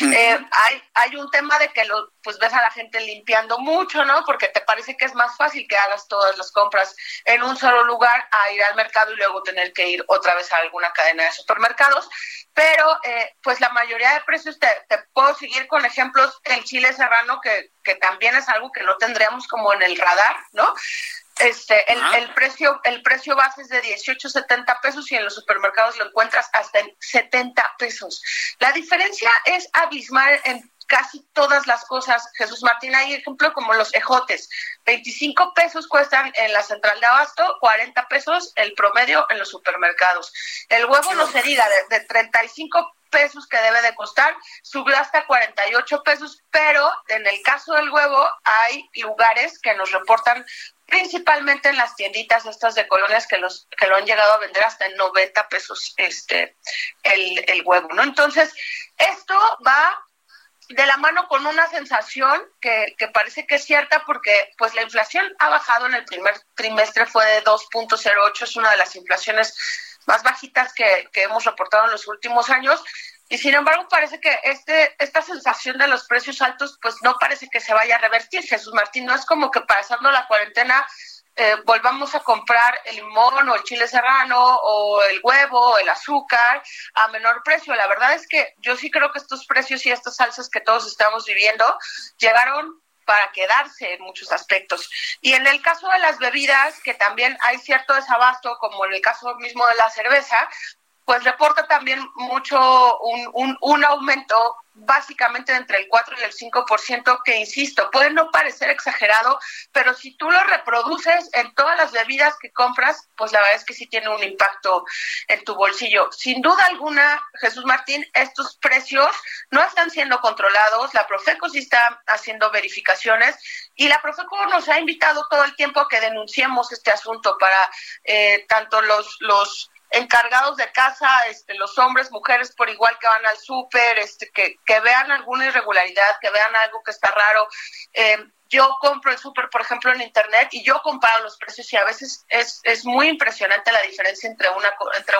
Eh, hay, hay un tema de que lo, pues ves a la gente limpiando mucho, ¿no? Porque te parece que es más fácil que hagas todas las compras en un solo lugar a ir al mercado y luego tener que ir otra vez a alguna cadena de supermercados. Pero, eh, pues la mayoría de precios, te, te, puedo seguir con ejemplos, el chile serrano, que, que también es algo que no tendríamos como en el radar, ¿no? Este, el, el, precio, el precio base es de 18.70 pesos y en los supermercados lo encuentras hasta en 70 pesos. La diferencia es abismal en casi todas las cosas. Jesús Martín, hay ejemplo como los ejotes. 25 pesos cuestan en la central de abasto, 40 pesos el promedio en los supermercados. El huevo no se diga, de, de 35 pesos que debe de costar, subió hasta 48 pesos, pero en el caso del huevo hay lugares que nos reportan principalmente en las tienditas estas de colonias que los que lo han llegado a vender hasta en 90 pesos este el, el huevo, ¿no? Entonces, esto va de la mano con una sensación que, que, parece que es cierta porque pues la inflación ha bajado en el primer trimestre, fue de 2.08, es una de las inflaciones más bajitas que, que hemos reportado en los últimos años, y sin embargo, parece que este, esta sensación de los precios altos, pues no parece que se vaya a revertir, Jesús Martín. No es como que pasando la cuarentena eh, volvamos a comprar el limón o el chile serrano o el huevo o el azúcar a menor precio. La verdad es que yo sí creo que estos precios y estas salsas que todos estamos viviendo llegaron para quedarse en muchos aspectos. Y en el caso de las bebidas, que también hay cierto desabasto, como en el caso mismo de la cerveza, pues reporta también mucho un, un, un aumento básicamente entre el 4 y el 5%, que insisto, puede no parecer exagerado, pero si tú lo reproduces en todas las bebidas que compras, pues la verdad es que sí tiene un impacto en tu bolsillo. Sin duda alguna, Jesús Martín, estos precios no están siendo controlados, la Profeco sí está haciendo verificaciones y la Profeco nos ha invitado todo el tiempo a que denunciemos este asunto para eh, tanto los, los encargados de casa, este, los hombres, mujeres por igual que van al súper, este, que, que vean alguna irregularidad, que vean algo que está raro. Eh, yo compro el súper, por ejemplo, en internet y yo comparo los precios y a veces es, es muy impresionante la diferencia entre una entre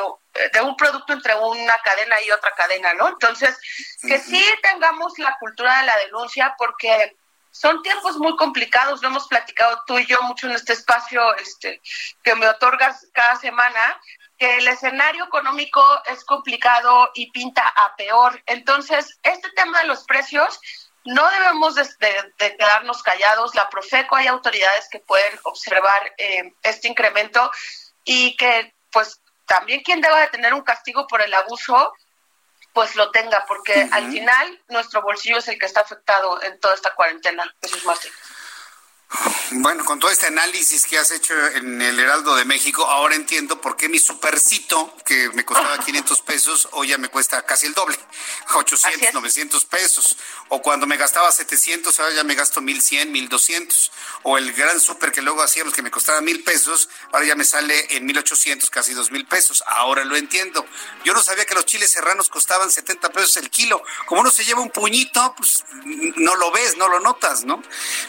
de un producto entre una cadena y otra cadena, ¿no? Entonces, que sí tengamos la cultura de la denuncia porque son tiempos muy complicados, lo hemos platicado tú y yo mucho en este espacio este que me otorgas cada semana, que el escenario económico es complicado y pinta a peor. Entonces, este tema de los precios no debemos de, quedarnos callados. La Profeco hay autoridades que pueden observar eh, este incremento y que, pues, también quien deba de tener un castigo por el abuso, pues lo tenga, porque al final nuestro bolsillo es el que está afectado en toda esta cuarentena. Jesús Martín. Bueno, con todo este análisis que has hecho en el Heraldo de México, ahora entiendo por qué mi supercito, que me costaba [LAUGHS] 500 pesos, hoy ya me cuesta casi el doble, 800, 900 pesos. O cuando me gastaba 700, ahora ya me gasto 1100, 1200. O el gran super que luego hacíamos que me costaba mil pesos, ahora ya me sale en 1800, casi 2000 pesos. Ahora lo entiendo. Yo no sabía que los chiles serranos costaban 70 pesos el kilo. Como uno se lleva un puñito, pues no lo ves, no lo notas, ¿no?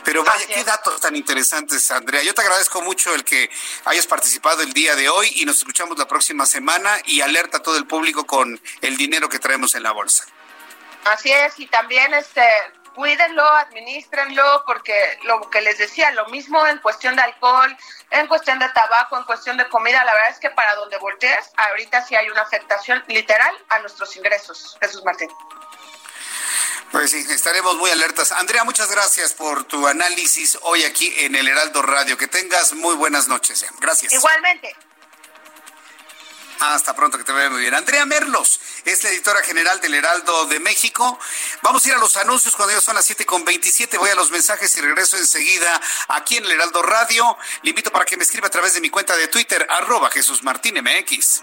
Pero vaya, qué dato tan interesantes, Andrea. Yo te agradezco mucho el que hayas participado el día de hoy y nos escuchamos la próxima semana y alerta a todo el público con el dinero que traemos en la bolsa. Así es, y también este cuídenlo, administrenlo, porque lo que les decía, lo mismo en cuestión de alcohol, en cuestión de tabaco, en cuestión de comida, la verdad es que para donde voltees, ahorita sí hay una afectación literal a nuestros ingresos. Jesús Martín. Pues sí, estaremos muy alertas. Andrea, muchas gracias por tu análisis hoy aquí en el Heraldo Radio. Que tengas muy buenas noches. Gracias. Igualmente. Hasta pronto, que te vaya muy bien. Andrea Merlos es la editora general del Heraldo de México. Vamos a ir a los anuncios cuando ya son las 7 con 27. Voy a los mensajes y regreso enseguida aquí en el Heraldo Radio. Le invito para que me escriba a través de mi cuenta de Twitter, arroba Jesús Martín MX.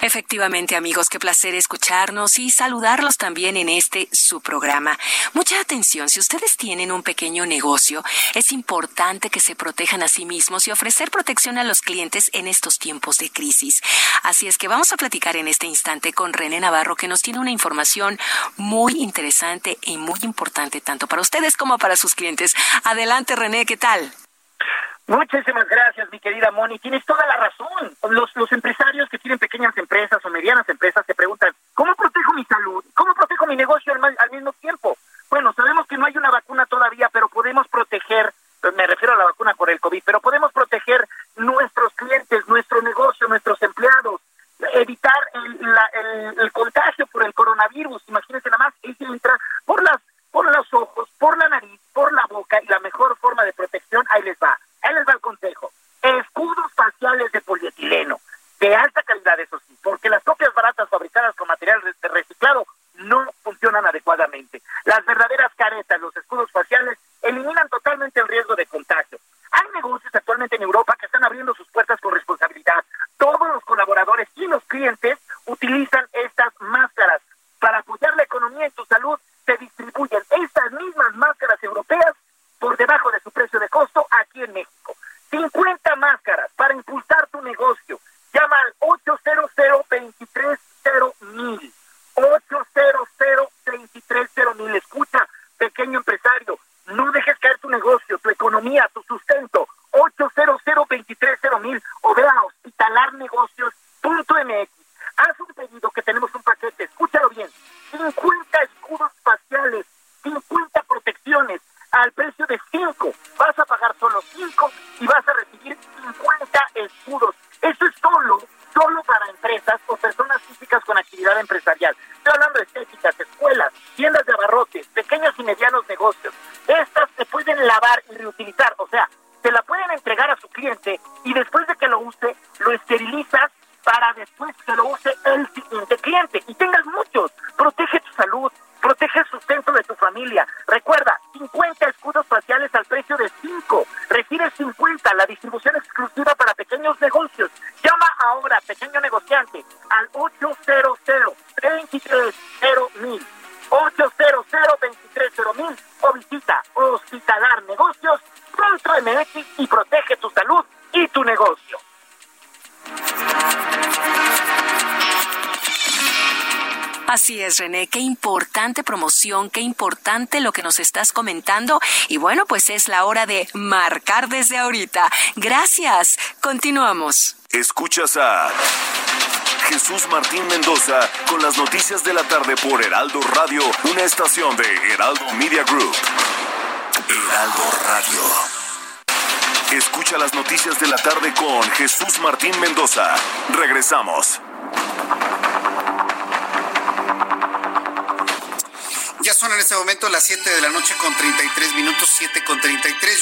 Efectivamente, amigos, qué placer escucharnos y saludarlos también en este su programa. Mucha atención, si ustedes tienen un pequeño negocio, es importante que se protejan a sí mismos y ofrecer protección a los clientes en estos tiempos de crisis. Así es que vamos a platicar en este instante con René Navarro, que nos tiene una información muy interesante y muy importante tanto para ustedes como para sus clientes. Adelante, René, ¿qué tal? Muchísimas gracias, mi querida Moni. Tienes toda la razón. Los, los empresarios que tienen pequeñas empresas o medianas empresas se preguntan, ¿cómo protejo mi salud? ¿Cómo protejo mi negocio al, al mismo tiempo? Bueno, sabemos que no hay una vacuna todavía, pero podemos proteger, me refiero a la vacuna por el COVID, pero podemos proteger nuestros clientes, nuestro negocio, nuestros empleados, evitar el, contagio por el coronavirus. Imagínense nada más, ese entra por las por los ojos, por la nariz, por la boca y la mejor forma de protección, ahí les va Ahí les va el consejo. Escudos faciales de polietileno, de alta calidad, eso sí, porque las copias baratas fabricadas con material reciclado no funcionan adecuadamente. Las verdaderas caretas, los escudos faciales, eliminan totalmente el riesgo de contagio. Hay negocios actualmente en Europa que están abriendo sus puertas con responsabilidad. Todos los colaboradores y los clientes utilizan estas máscaras. Para apoyar la economía y tu salud, se distribuyen estas mismas máscaras europeas por debajo de su precio de costo México. 50 René, qué importante promoción, qué importante lo que nos estás comentando. Y bueno, pues es la hora de marcar desde ahorita. Gracias. Continuamos. Escuchas a Jesús Martín Mendoza con las noticias de la tarde por Heraldo Radio, una estación de Heraldo Media Group. Heraldo Radio. Escucha las noticias de la tarde con Jesús Martín Mendoza. Regresamos. Este momento las 7 de la noche con 33 minutos, 7 con 33.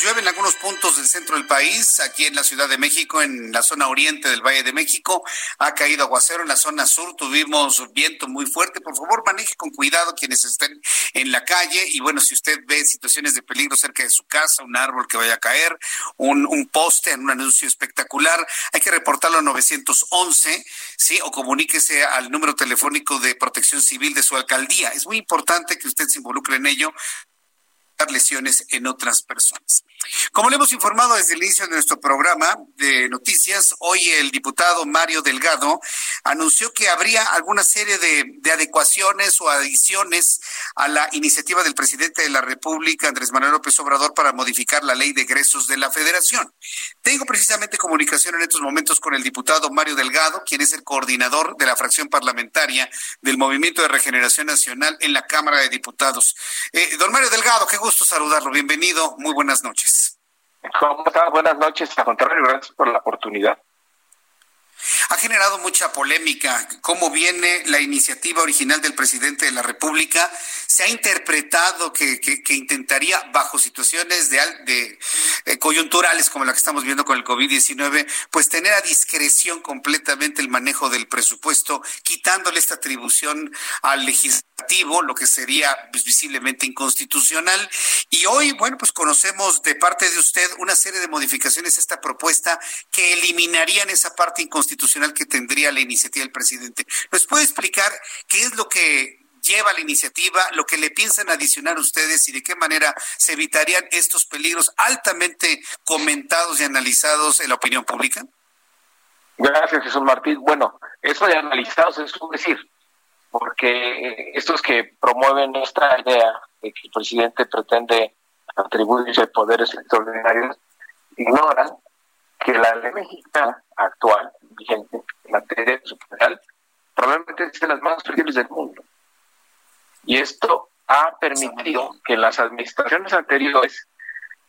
Llueve en algunos puntos del centro del país, aquí en la Ciudad de México, en la zona oriente del Valle de México. Ha caído aguacero en la zona sur, tuvimos viento muy fuerte. Por favor, maneje con cuidado quienes estén en la calle. Y bueno, si usted ve situaciones de peligro cerca de su casa, un árbol que vaya a caer, un, un poste en un anuncio espectacular, hay que reportarlo a 911, ¿sí? O comuníquese al número telefónico de protección civil de su alcaldía. Es muy importante que usted se involucre en ello lesiones en otras personas. Como le hemos informado desde el inicio de nuestro programa de noticias, hoy el diputado Mario Delgado anunció que habría alguna serie de, de, adecuaciones o adiciones a la iniciativa del presidente de la República, Andrés Manuel López Obrador, para modificar la ley de egresos de la Federación. Tengo precisamente comunicación en estos momentos con el diputado Mario Delgado, quien es el coordinador de la fracción parlamentaria del Movimiento de Regeneración Nacional en la Cámara de Diputados. Eh, don Mario Delgado, qué gusto saludarlo. Bienvenido. Muy buenas noches. ¿Cómo está? Buenas noches. A contrario, gracias por la oportunidad. Ha generado mucha polémica cómo viene la iniciativa original del presidente de la República. Se ha interpretado que, que, intentaría, bajo situaciones de, de eh, coyunturales como la que estamos viendo con el COVID-19, pues tener a discreción completamente el manejo del presupuesto, quitándole esta atribución al legislativo, lo que sería pues, visiblemente inconstitucional. Y hoy, bueno, pues conocemos de parte de usted una serie de modificaciones a esta propuesta que eliminarían esa parte inconstitucional constitucional que tendría la iniciativa del presidente. ¿Nos puede explicar qué es lo que lleva la iniciativa, lo que le piensan adicionar ustedes y de qué manera se evitarían estos peligros altamente comentados y analizados en la opinión pública? Gracias, Jesús Martín. Bueno, eso de analizados es un decir, porque estos que promueven esta idea de que el presidente pretende atribuirse poderes extraordinarios ignoran que la ley mexicana actual, vigente, en materia penal, probablemente es de las más flexibles del mundo. Y esto ha permitido que en las administraciones anteriores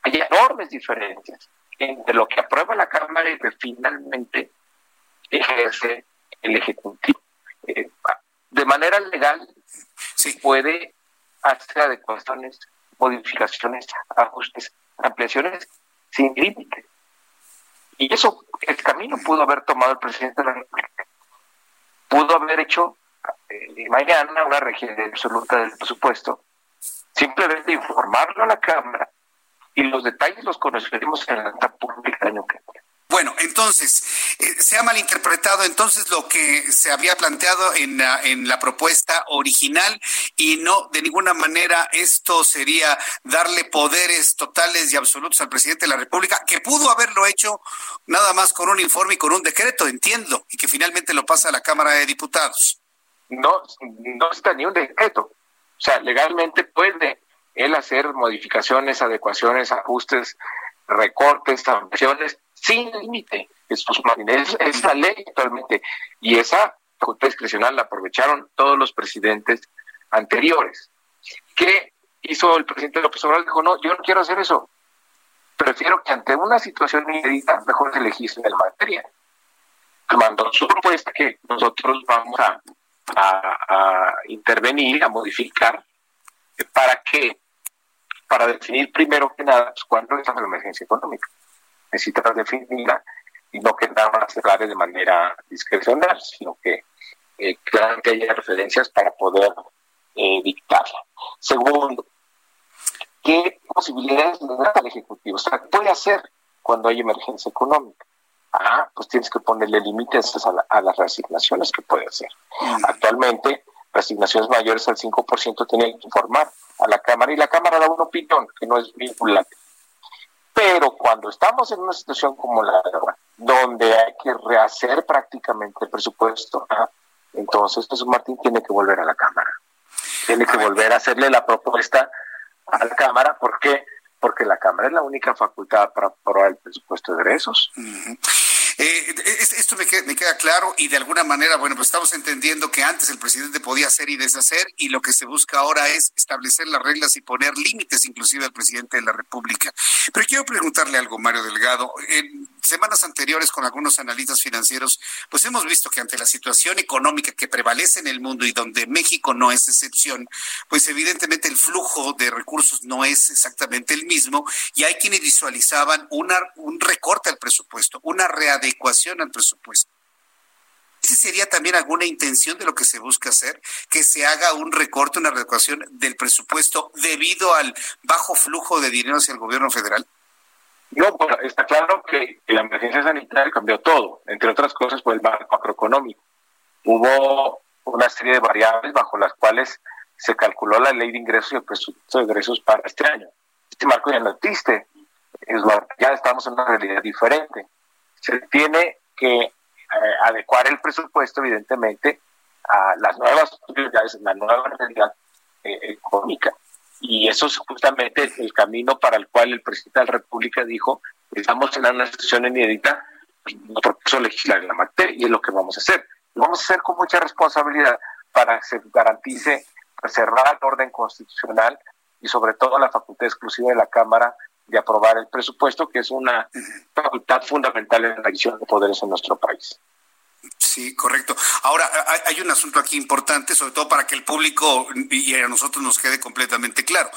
haya enormes diferencias entre lo que aprueba la Cámara y lo que finalmente ejerce el Ejecutivo. Eh, de manera legal se puede hacer adecuaciones, modificaciones, ajustes, ampliaciones sin límite. Y eso, el camino pudo haber tomado el presidente de la República. Pudo haber hecho eh, mañana una región absoluta del presupuesto, simplemente informarlo a la Cámara y los detalles los conoceremos en la pública año que viene. Bueno, entonces, eh, se ha malinterpretado entonces lo que se había planteado en la, en la propuesta original y no, de ninguna manera, esto sería darle poderes totales y absolutos al presidente de la República, que pudo haberlo hecho nada más con un informe y con un decreto, entiendo, y que finalmente lo pasa a la Cámara de Diputados. No, no está ni un decreto. O sea, legalmente puede él hacer modificaciones, adecuaciones, ajustes, recortes, sanciones sin límite. Es, es la ley actualmente. Y esa facultad discrecional la aprovecharon todos los presidentes anteriores. ¿Qué hizo el presidente López Obrador? Dijo, no, yo no quiero hacer eso. Prefiero que ante una situación inédita, mejor se legisle en materia. Mandó su propuesta que nosotros vamos a, intervenir, a modificar, para que, para definir primero que nada pues, cuándo es la emergencia económica necesitas definirla y no que nada más se de manera discrecional, sino que eh, claramente haya referencias para poder eh, dictarla. Segundo, ¿qué posibilidades le da al Ejecutivo? O sea, ¿qué puede hacer cuando hay emergencia económica? Ah, pues tienes que ponerle límites a, las reasignaciones que puede hacer. Actualmente, reasignaciones mayores al 5% tienen que informar a la Cámara y la Cámara da una opinión que no es vinculante. Pero cuando estamos en una situación como la de ahora, donde hay que rehacer prácticamente el presupuesto, ¿ah? entonces Jesús Martín tiene que volver a la Cámara. Tiene que volver a hacerle la propuesta a la Cámara. ¿Por qué? Porque la Cámara es la única facultad para aprobar el presupuesto de egresos. Eh, esto me queda, me queda, claro y de alguna manera, bueno, pues estamos entendiendo que antes el presidente podía hacer y deshacer y lo que se busca ahora es establecer las reglas y poner límites inclusive al presidente de la República. Pero quiero preguntarle algo, Mario Delgado. En semanas anteriores con algunos analistas financieros, pues hemos visto que ante la situación económica que prevalece en el mundo y donde México no es excepción, pues evidentemente el flujo de recursos no es exactamente el mismo y hay quienes visualizaban un recorte al presupuesto, una readecuación ecuación al presupuesto. ¿Ese sería también alguna intención de lo que se busca hacer? Que se haga un recorte, una reducción del presupuesto debido al bajo flujo de dinero hacia el gobierno federal? No, bueno, está claro que la emergencia sanitaria cambió todo, entre otras cosas por el marco macroeconómico. Hubo una serie de variables bajo las cuales se calculó la ley de ingresos y el presupuesto de ingresos para este año. Este marco ya no existe. ya estamos en una realidad diferente. Se tiene que eh, adecuar el presupuesto, evidentemente, a las nuevas prioridades, la nueva realidad eh, económica. Y eso es justamente el camino para el cual el presidente de la República dijo, estamos en una situación inédita, no propuso legislar en la materia y es lo que vamos a hacer. Lo vamos a hacer con mucha responsabilidad para que se garantice preservar el orden constitucional y sobre todo la facultad exclusiva de la Cámara de aprobar el presupuesto, que es una facultad fundamental en la división de poderes en nuestro país. Sí, correcto. Ahora, hay un asunto aquí importante, sobre todo para que el público y a nosotros nos quede completamente claro.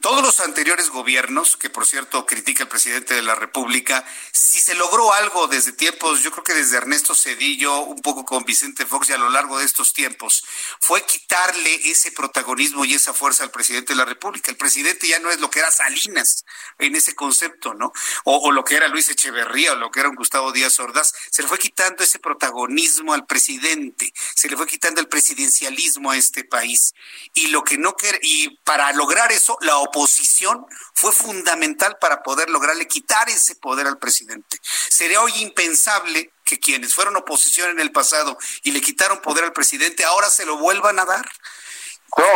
Todos los anteriores gobiernos, que por cierto critica el presidente de la República, si se logró algo desde tiempos, yo creo que desde Ernesto Cedillo, un poco con Vicente Fox y a lo largo de estos tiempos, fue quitarle ese protagonismo y esa fuerza al presidente de la República. El presidente ya no es lo que era Salinas en ese concepto, ¿no? O, lo que era Luis Echeverría o lo que era un Gustavo Díaz Ordaz, se le fue quitando ese protagonismo al presidente, se le fue quitando el presidencialismo a este país. Y lo que no quiere, y para lograr eso, la oposición fue fundamental para poder lograrle quitar ese poder al presidente. Sería hoy impensable que quienes fueron oposición en el pasado y le quitaron poder al presidente ahora se lo vuelvan a dar.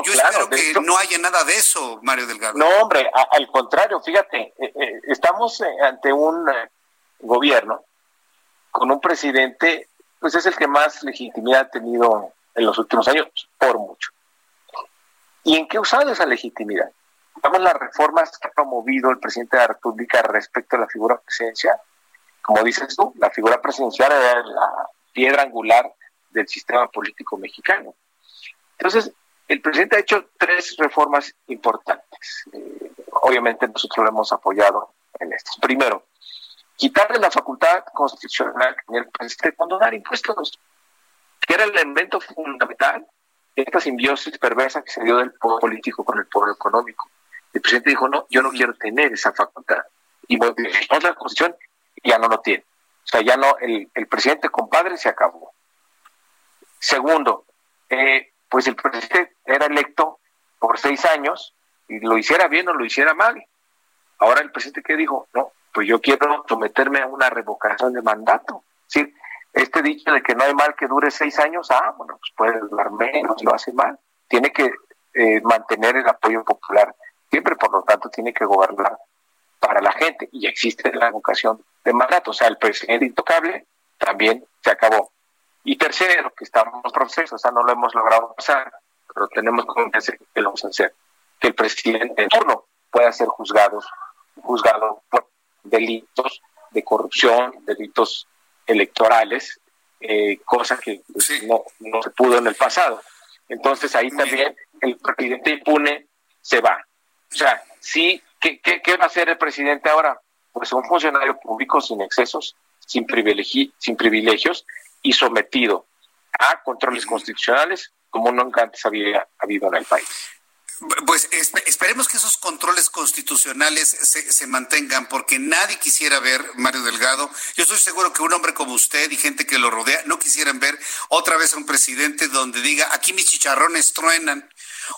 Yo espero que no haya nada de eso, Mario Delgado. No, hombre, al contrario, fíjate, eh, eh, estamos eh, ante un gobierno con un presidente pues es el que más legitimidad ha tenido en los últimos años, por mucho. ¿Y en qué ha usado esa legitimidad? Vamos las reformas que ha promovido el presidente de la República respecto a la figura presidencial. Como dices tú, la figura presidencial era la piedra angular del sistema político mexicano. Entonces, el presidente ha hecho tres reformas importantes. Eh, obviamente nosotros lo hemos apoyado en estas. Primero, quitarle la facultad constitucional el presidente condonar impuestos, que era el elemento fundamental de esta simbiosis perversa que se dio del poder político con el poder económico. El presidente dijo, no, yo no quiero tener esa facultad. Y modificamos la constitución y ya no lo tiene. O sea, ya no, el, el presidente compadre se acabó. Segundo, eh, pues el presidente era electo por seis años y lo hiciera bien o lo hiciera mal. Ahora el presidente que dijo, no, pues yo quiero someterme a una revocación de mandato. ¿sí? Este dicho de que no hay mal que dure seis años, ah, bueno, pues puede durar menos, lo hace mal. Tiene que eh, mantener el apoyo popular siempre, por lo tanto, tiene que gobernar para la gente y existe la revocación de mandato. O sea, el presidente intocable también se acabó. Y tercero, que estamos en proceso, o sea, no lo hemos logrado pasar, pero tenemos confianza que lo vamos a hacer, que el presidente en turno pueda ser juzgado, juzgado por delitos de corrupción, delitos electorales, eh, cosa que pues, no, no se pudo en el pasado. Entonces ahí también el presidente impune se va. O sea, sí, ¿qué, qué, va a hacer el presidente ahora? Pues un funcionario público sin excesos, sin, privilegi sin privilegios y sometido a controles constitucionales como nunca antes había habido en el país. Pues esperemos que esos controles constitucionales se, mantengan, porque nadie quisiera ver, Mario Delgado, yo estoy seguro que un hombre como usted y gente que lo rodea no quisieran ver otra vez a un presidente donde diga, aquí mis chicharrones truenan,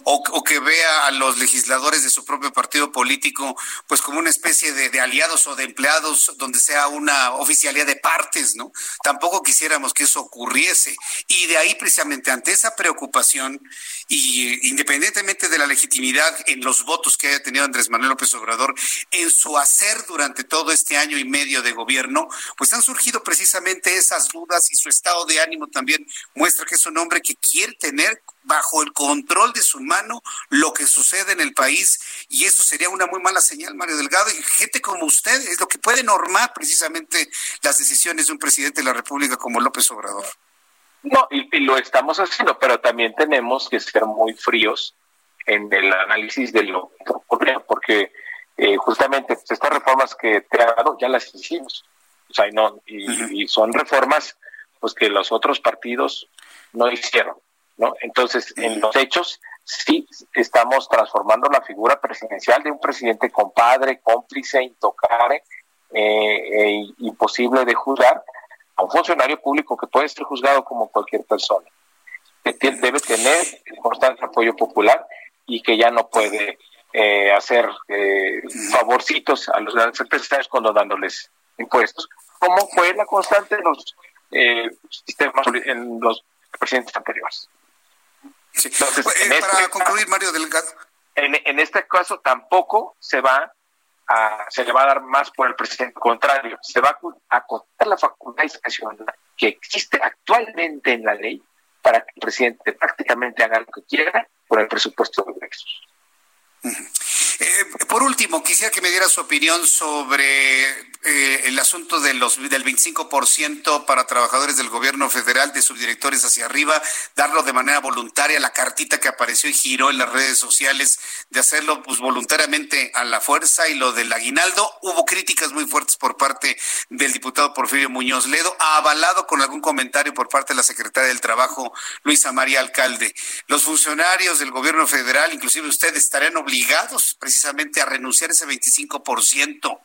o, que vea a los legisladores de su propio partido político pues como una especie de, aliados o de empleados donde sea una oficialidad de partes, ¿no? Tampoco quisiéramos que eso ocurriese. Y de ahí precisamente ante esa preocupación y independientemente de la legitimidad en los votos que haya tenido Andrés Manuel López Obrador en su hacer durante todo este año y medio de gobierno, pues han surgido precisamente esas dudas y su estado de ánimo también muestra que es un hombre que quiere tener bajo el control de su mano lo que sucede en el país y eso sería una muy mala señal, Mario Delgado. Y gente como usted es lo que puede normar precisamente las decisiones de un presidente de la República como López Obrador. No, y, lo estamos haciendo, pero también tenemos que ser muy fríos en el análisis de lo que ocurre, porque eh, justamente estas reformas que te han dado ya las hicimos. O sea, no, y, y son reformas pues que los otros partidos no hicieron. Entonces, en los hechos, sí estamos transformando la figura presidencial de un presidente compadre, cómplice, intocable, eh, e imposible de juzgar, a un funcionario público que puede ser juzgado como cualquier persona, que debe tener constante apoyo popular y que ya no puede eh, hacer eh, favorcitos a los grandes empresarios cuando dándoles impuestos, como fue la constante en los eh, sistemas en los presidentes anteriores. Entonces, para este concluir, Mario Delgado. En, en este caso tampoco se va a, se le va a dar más por el presidente. contrario, se va a acotar la facultad discrecional que existe actualmente en la ley para que el presidente prácticamente haga lo que quiera por el presupuesto de ingresos. Eh, por último, quisiera que me diera su opinión sobre eh, el asunto de los, del 25% para trabajadores del gobierno federal, de subdirectores hacia arriba, darlo de manera voluntaria, la cartita que apareció y giró en las redes sociales, de hacerlo pues, voluntariamente a la fuerza y lo del aguinaldo. Hubo críticas muy fuertes por parte del diputado Porfirio Muñoz Ledo, avalado con algún comentario por parte de la secretaria del Trabajo, Luisa María Alcalde. Los funcionarios del gobierno federal, inclusive ustedes, estarían obligados a renunciar ese 25%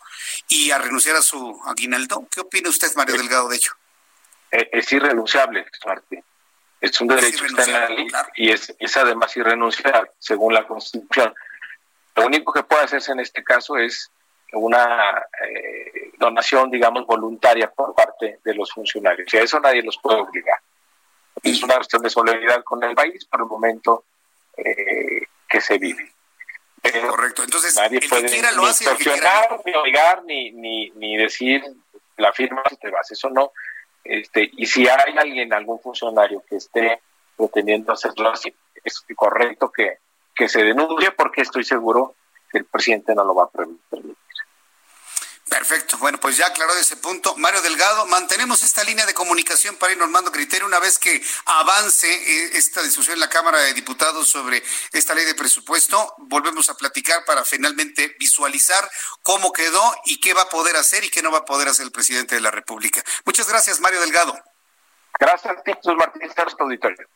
y a renunciar a su aguinaldo. ¿Qué opina usted, Mario Delgado, de ello? Eh, es, irrenunciable, Martín. Es un derecho que está en la ley y es, es además irrenunciable, según la Constitución. Lo único que puede hacerse en este caso es una eh, donación, digamos, voluntaria por parte de los funcionarios. Y a eso nadie los puede obligar. Es una cuestión de solidaridad con el país por el momento eh, que se vive. Correcto. Entonces, nadie puede ni lo hace, ni obligar, ni, ni, ni decir la firma si te vas. Eso no. Este, y si hay alguien, algún funcionario que esté pretendiendo hacerlo así, es correcto que, que se denuncie porque estoy seguro que el presidente no lo va a permitir. Perfecto. Bueno, pues ya aclaró ese punto. Mario Delgado, mantenemos esta línea de comunicación para ir normando criterio una vez que avance eh, esta discusión en la Cámara de Diputados sobre esta ley de presupuesto. Volvemos a platicar para finalmente visualizar cómo quedó y qué va a poder hacer y qué no va a poder hacer el presidente de la República. Muchas gracias, Mario Delgado. Gracias, Jesús Martínez, auditorio.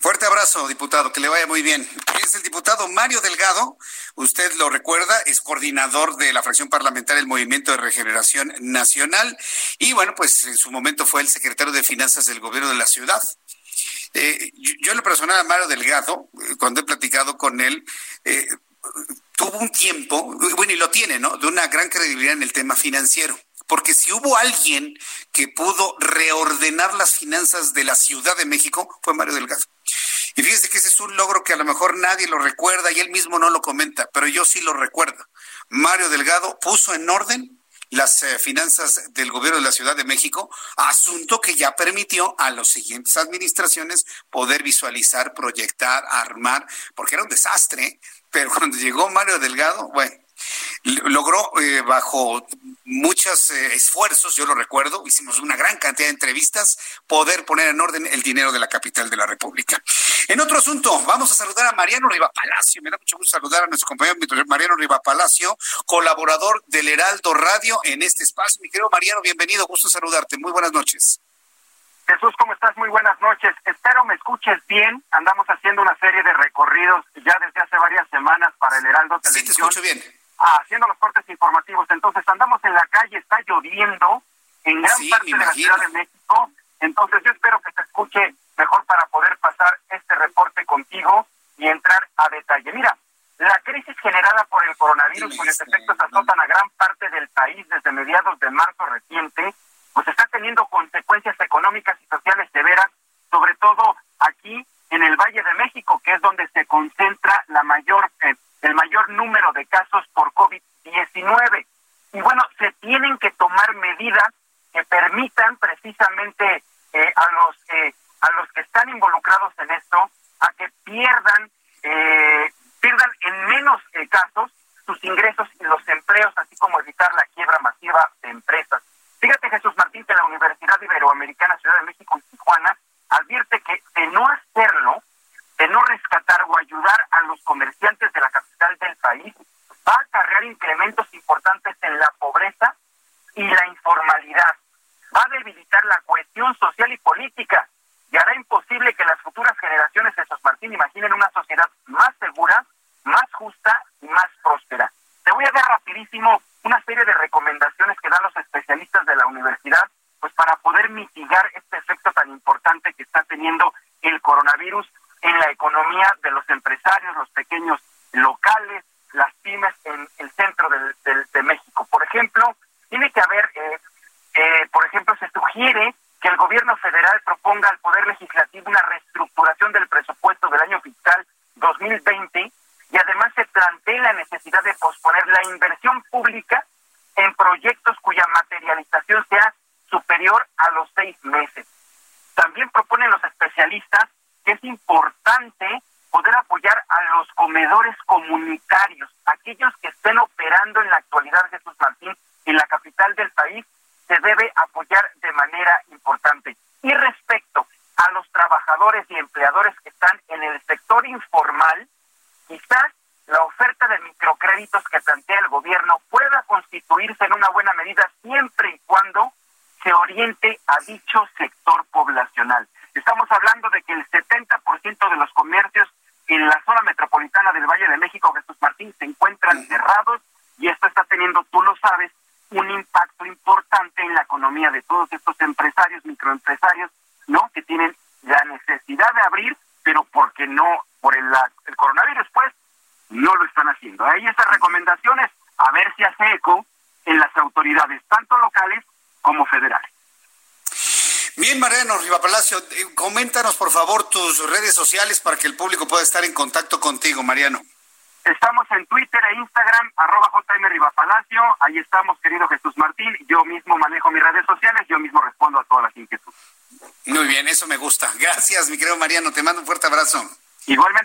Fuerte abrazo, diputado, que le vaya muy bien. Es el diputado Mario Delgado, usted lo recuerda, es coordinador de la fracción parlamentaria del Movimiento de Regeneración Nacional y bueno, pues en su momento fue el secretario de Finanzas del gobierno de la ciudad. Eh, yo, en lo personal a Mario Delgado, eh, cuando he platicado con él, eh, tuvo un tiempo, bueno, y lo tiene, ¿no? De una gran credibilidad en el tema financiero porque si hubo alguien que pudo reordenar las finanzas de la Ciudad de México, fue Mario Delgado. Y fíjese que ese es un logro que a lo mejor nadie lo recuerda y él mismo no lo comenta, pero yo sí lo recuerdo. Mario Delgado puso en orden las eh, finanzas del gobierno de la Ciudad de México, asunto que ya permitió a las siguientes administraciones poder visualizar, proyectar, armar, porque era un desastre, pero [LAUGHS] cuando llegó Mario Delgado, bueno, logró eh, bajo muchos eh, esfuerzos, yo lo recuerdo, hicimos una gran cantidad de entrevistas, poder poner en orden el dinero de la capital de la República. En otro asunto, vamos a saludar a Mariano Riva Palacio. Me da mucho gusto saludar a nuestro compañero Mariano Riva Palacio, colaborador del Heraldo Radio en este espacio. Mi querido Mariano, bienvenido, gusto saludarte. Muy buenas noches. Jesús, ¿cómo estás? Muy buenas noches. Espero me escuches bien. Andamos haciendo una serie de recorridos ya desde hace varias semanas para el Heraldo Televisión. Sí, te escucho bien haciendo los cortes informativos. Entonces andamos en la calle, está lloviendo en gran parte de la Ciudad de México. Entonces yo espero que se escuche mejor para poder pasar este reporte contigo y entrar a detalle. Mira, la crisis generada por el coronavirus, cuyos efectos azotan a gran parte del país desde mediados de marzo reciente, pues está teniendo consecuencias económicas y sociales severas, sobre todo aquí en el Valle de México, que es donde se concentra la mayor eh, el mayor número de casos por COVID-19. Y bueno, se tienen que tomar medidas que permitan precisamente eh, a los eh, a los que están involucrados en esto a que pierdan eh, pierdan en menos casos sus ingresos y los empleos, así como evitar la quiebra masiva de empresas. Fíjate, Jesús Martín, que la Universidad Iberoamericana Ciudad de México en Tijuana advierte que de no hacerlo, de no rescatar o ayudar a los comerciantes de la capital del país, va a acarrear incrementos importantes en la pobreza y la informalidad. Va a debilitar la cohesión social y política y hará imposible que las futuras generaciones de Sos Martín imaginen una sociedad más segura, más justa y más próspera. Te voy a dar rapidísimo una serie de recomendaciones que dan los especialistas de la universidad pues para poder mitigar este efecto tan importante que está teniendo el coronavirus en la economía de los empresarios, los pequeños locales, en el centro de México. Por ejemplo, tiene que haber, eh, eh, por ejemplo, se sugiere que el gobierno federal proponga al Poder Legislativo una reestructuración del presupuesto del año fiscal 2020 y además se plantea la necesidad de posponer la inversión pública en proyectos cuya materialización sea superior a los seis meses. También proponen los especialistas que es importante poder apoyar a los comedores comunitarios, aquellos que estén operando en la actualidad, Jesús Martín, en la capital del país, se debe apoyar de manera importante. Y respecto a los trabajadores y empleadores que están en el sector informal, quizás la oferta de microcréditos que plantea el gobierno pueda constituirse en una buena medida siempre y cuando se oriente a dicho sector poblacional. Estamos hablando de que el 70% de los comercios en la zona metropolitana del Valle de México, Jesús Martín, se encuentran cerrados y esto está teniendo, tú lo sabes, un impacto importante en la economía de todos estos empresarios, microempresarios, ¿no? Que tienen la necesidad de abrir, pero porque no, por el, el coronavirus, pues, no lo están haciendo. Hay esas recomendaciones, a ver si hace eco en las autoridades, tanto locales como federales. Mariano Riva Palacio, eh, coméntanos por favor tus redes sociales para que el público pueda estar en contacto contigo, Mariano. Estamos en Twitter e Instagram, arroba JM Rivapalacio. Ahí estamos, querido Jesús Martín. Yo mismo manejo mis redes sociales, yo mismo respondo a todas las inquietudes. Muy bien, eso me gusta. Gracias, mi querido Mariano. Te mando un fuerte abrazo. Igualmente,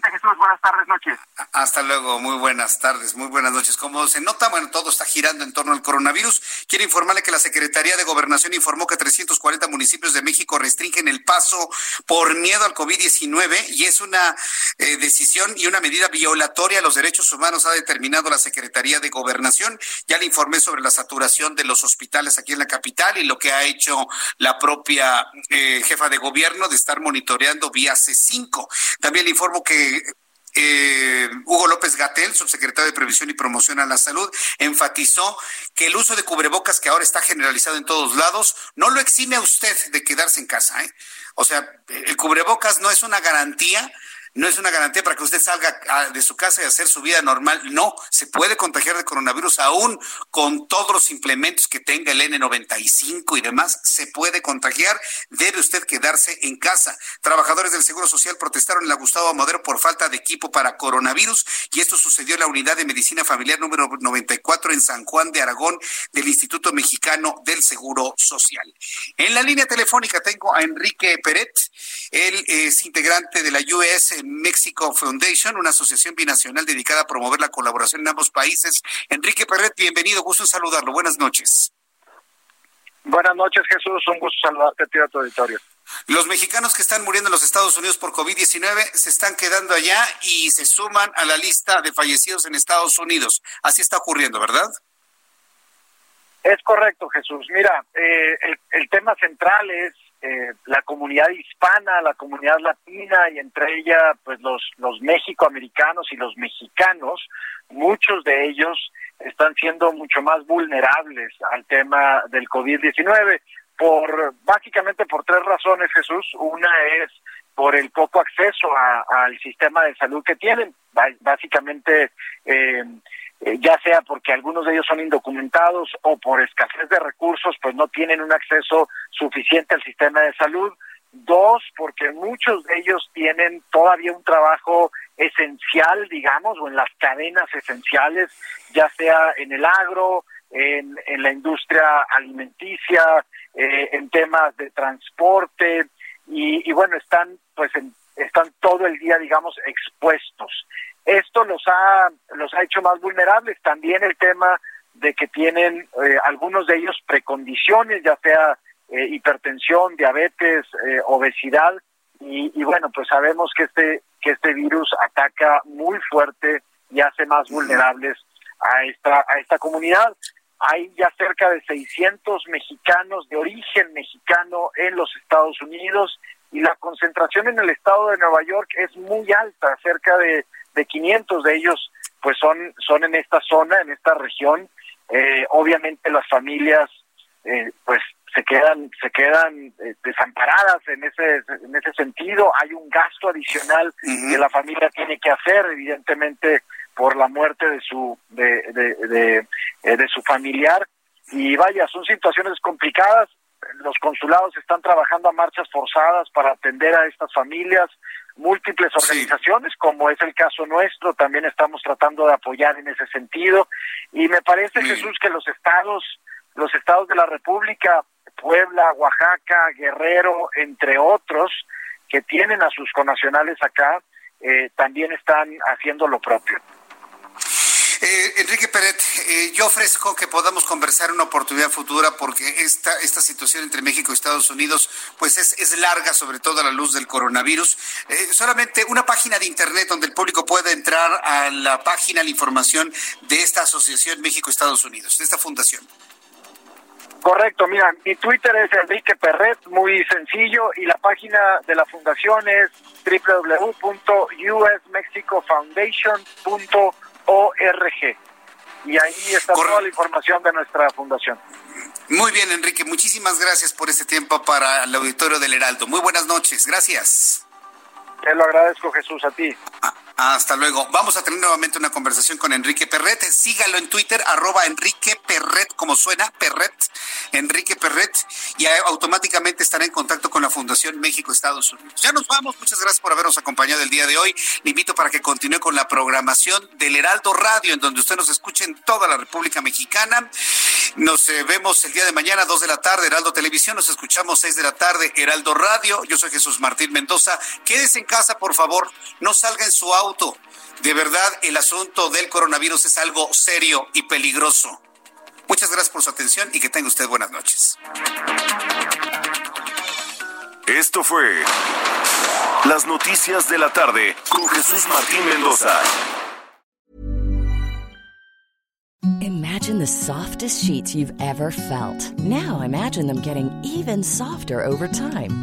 tardes, noches. Hasta luego, muy buenas tardes, muy buenas noches. Como se nota, bueno, todo está girando en torno al coronavirus. Quiero informarle que la Secretaría de Gobernación informó que 340 municipios de México restringen el paso por miedo al COVID-19 y es una eh, decisión y una medida violatoria a los derechos humanos, ha determinado la Secretaría de Gobernación. Ya le informé sobre la saturación de los hospitales aquí en la capital y lo que ha hecho la propia eh, jefa de gobierno de estar monitoreando vía C5. También le informo que eh, Hugo López Gatel, subsecretario de Previsión y Promoción a la Salud, enfatizó que el uso de cubrebocas, que ahora está generalizado en todos lados, no lo exime a usted de quedarse en casa. ¿eh? O sea, el cubrebocas no es una garantía no es una garantía para que usted salga de su casa y hacer su vida normal. No, se puede contagiar de coronavirus aún con todos los implementos que tenga el N95 y demás. Se puede contagiar. Debe usted quedarse en casa. Trabajadores del Seguro Social protestaron en la Gustavo Madero por falta de equipo para coronavirus y esto sucedió en la unidad de medicina familiar número 94 en San Juan de Aragón del Instituto Mexicano del Seguro Social. En la línea telefónica tengo a Enrique Peret. Él es integrante de la US Mexico Foundation, una asociación binacional dedicada a promover la colaboración en ambos países. Enrique Perret, bienvenido, gusto en saludarlo. Buenas noches. Buenas noches, Jesús. Un gusto saludarte a tu auditorio. Los mexicanos que están muriendo en los Estados Unidos por COVID-19 se están quedando allá y se suman a la lista de fallecidos en Estados Unidos. Así está ocurriendo, ¿verdad? Es correcto, Jesús. Mira, eh, el, el, tema central es eh, la comunidad hispana, la comunidad latina y entre ella pues los, los mexicoamericanos y los mexicanos, muchos de ellos están siendo mucho más vulnerables al tema del COVID-19 por básicamente por tres razones, Jesús. Una es por el poco acceso al sistema de salud que tienen. Básicamente eh, eh, ya sea porque algunos de ellos son indocumentados o por escasez de recursos, pues no tienen un acceso suficiente al sistema de salud. Dos, porque muchos de ellos tienen todavía un trabajo esencial, digamos, o en las cadenas esenciales, ya sea en el agro, en, en la industria alimenticia, eh, en temas de transporte, y, y bueno, están pues están todo el día, digamos, expuestos. Esto los ha, los ha hecho más vulnerables. También el tema de que tienen eh, algunos de ellos precondiciones, ya sea eh, hipertensión, diabetes, eh, obesidad, y, bueno, pues sabemos que este, que este virus ataca muy fuerte y hace más vulnerables a esta, a esta comunidad. Hay ya cerca de 600 mexicanos de origen mexicano en los Estados Unidos y la concentración en el estado de Nueva York es muy alta, cerca de de 500 de ellos pues son, son en esta zona, en esta región. Eh, obviamente las familias eh, pues se quedan se quedan eh, desamparadas en ese en ese sentido. Hay un gasto adicional que la familia tiene que hacer evidentemente por la muerte de su de, de, de, eh, de su familiar. Y vaya son situaciones complicadas los consulados están trabajando a marchas forzadas para atender a estas familias múltiples organizaciones, como es el caso nuestro, también estamos tratando de apoyar en ese sentido. Y me parece, Jesús, que los estados, los estados de la República, Puebla, Oaxaca, Guerrero, entre otros, que tienen a sus conacionales acá, eh, también están haciendo lo propio. Eh, Enrique Peret, eh, yo ofrezco que podamos conversar una oportunidad futura porque esta, esta situación entre México y Estados Unidos pues es, es larga, sobre todo a la luz del coronavirus. Eh, solamente una página de internet donde el público pueda entrar a la página, la información de esta asociación México-Estados Unidos, de esta fundación. Correcto, mira, mi Twitter es Enrique Perret, muy sencillo, y la página de la fundación es www.usmexicofoundation.org Y ahí está toda la información de nuestra fundación. Muy bien, Enrique. Muchísimas gracias por este tiempo para el auditorio del Heraldo. Muy buenas noches. Gracias. Te lo agradezco, Jesús, a ti. Ah, hasta luego. Vamos a tener nuevamente una conversación con Enrique Perret. Sígalo en Twitter, arroba Enrique Perret, como suena, Perret, Enrique Perret, y automáticamente estará en contacto con la Fundación México-Estados Unidos. Ya nos vamos. Muchas gracias por habernos acompañado el día de hoy. Le invito para que continúe con la programación del Heraldo Radio, en donde usted nos escuche en toda la República Mexicana. Nos eh, vemos el día de mañana, 2 de la tarde, Heraldo Televisión. Nos escuchamos 6 de la tarde, Heraldo Radio. Yo soy Jesús Martín Mendoza. Quédese en casa, por favor. No salga en su auto auto. De verdad, el asunto del coronavirus es algo serio y peligroso. Muchas gracias por su atención y que tenga usted buenas noches. Esto fue Las Noticias de la Tarde con Jesús Martín Mendoza. Imagine the softest sheets you've ever felt. Now imagine them getting even softer over time.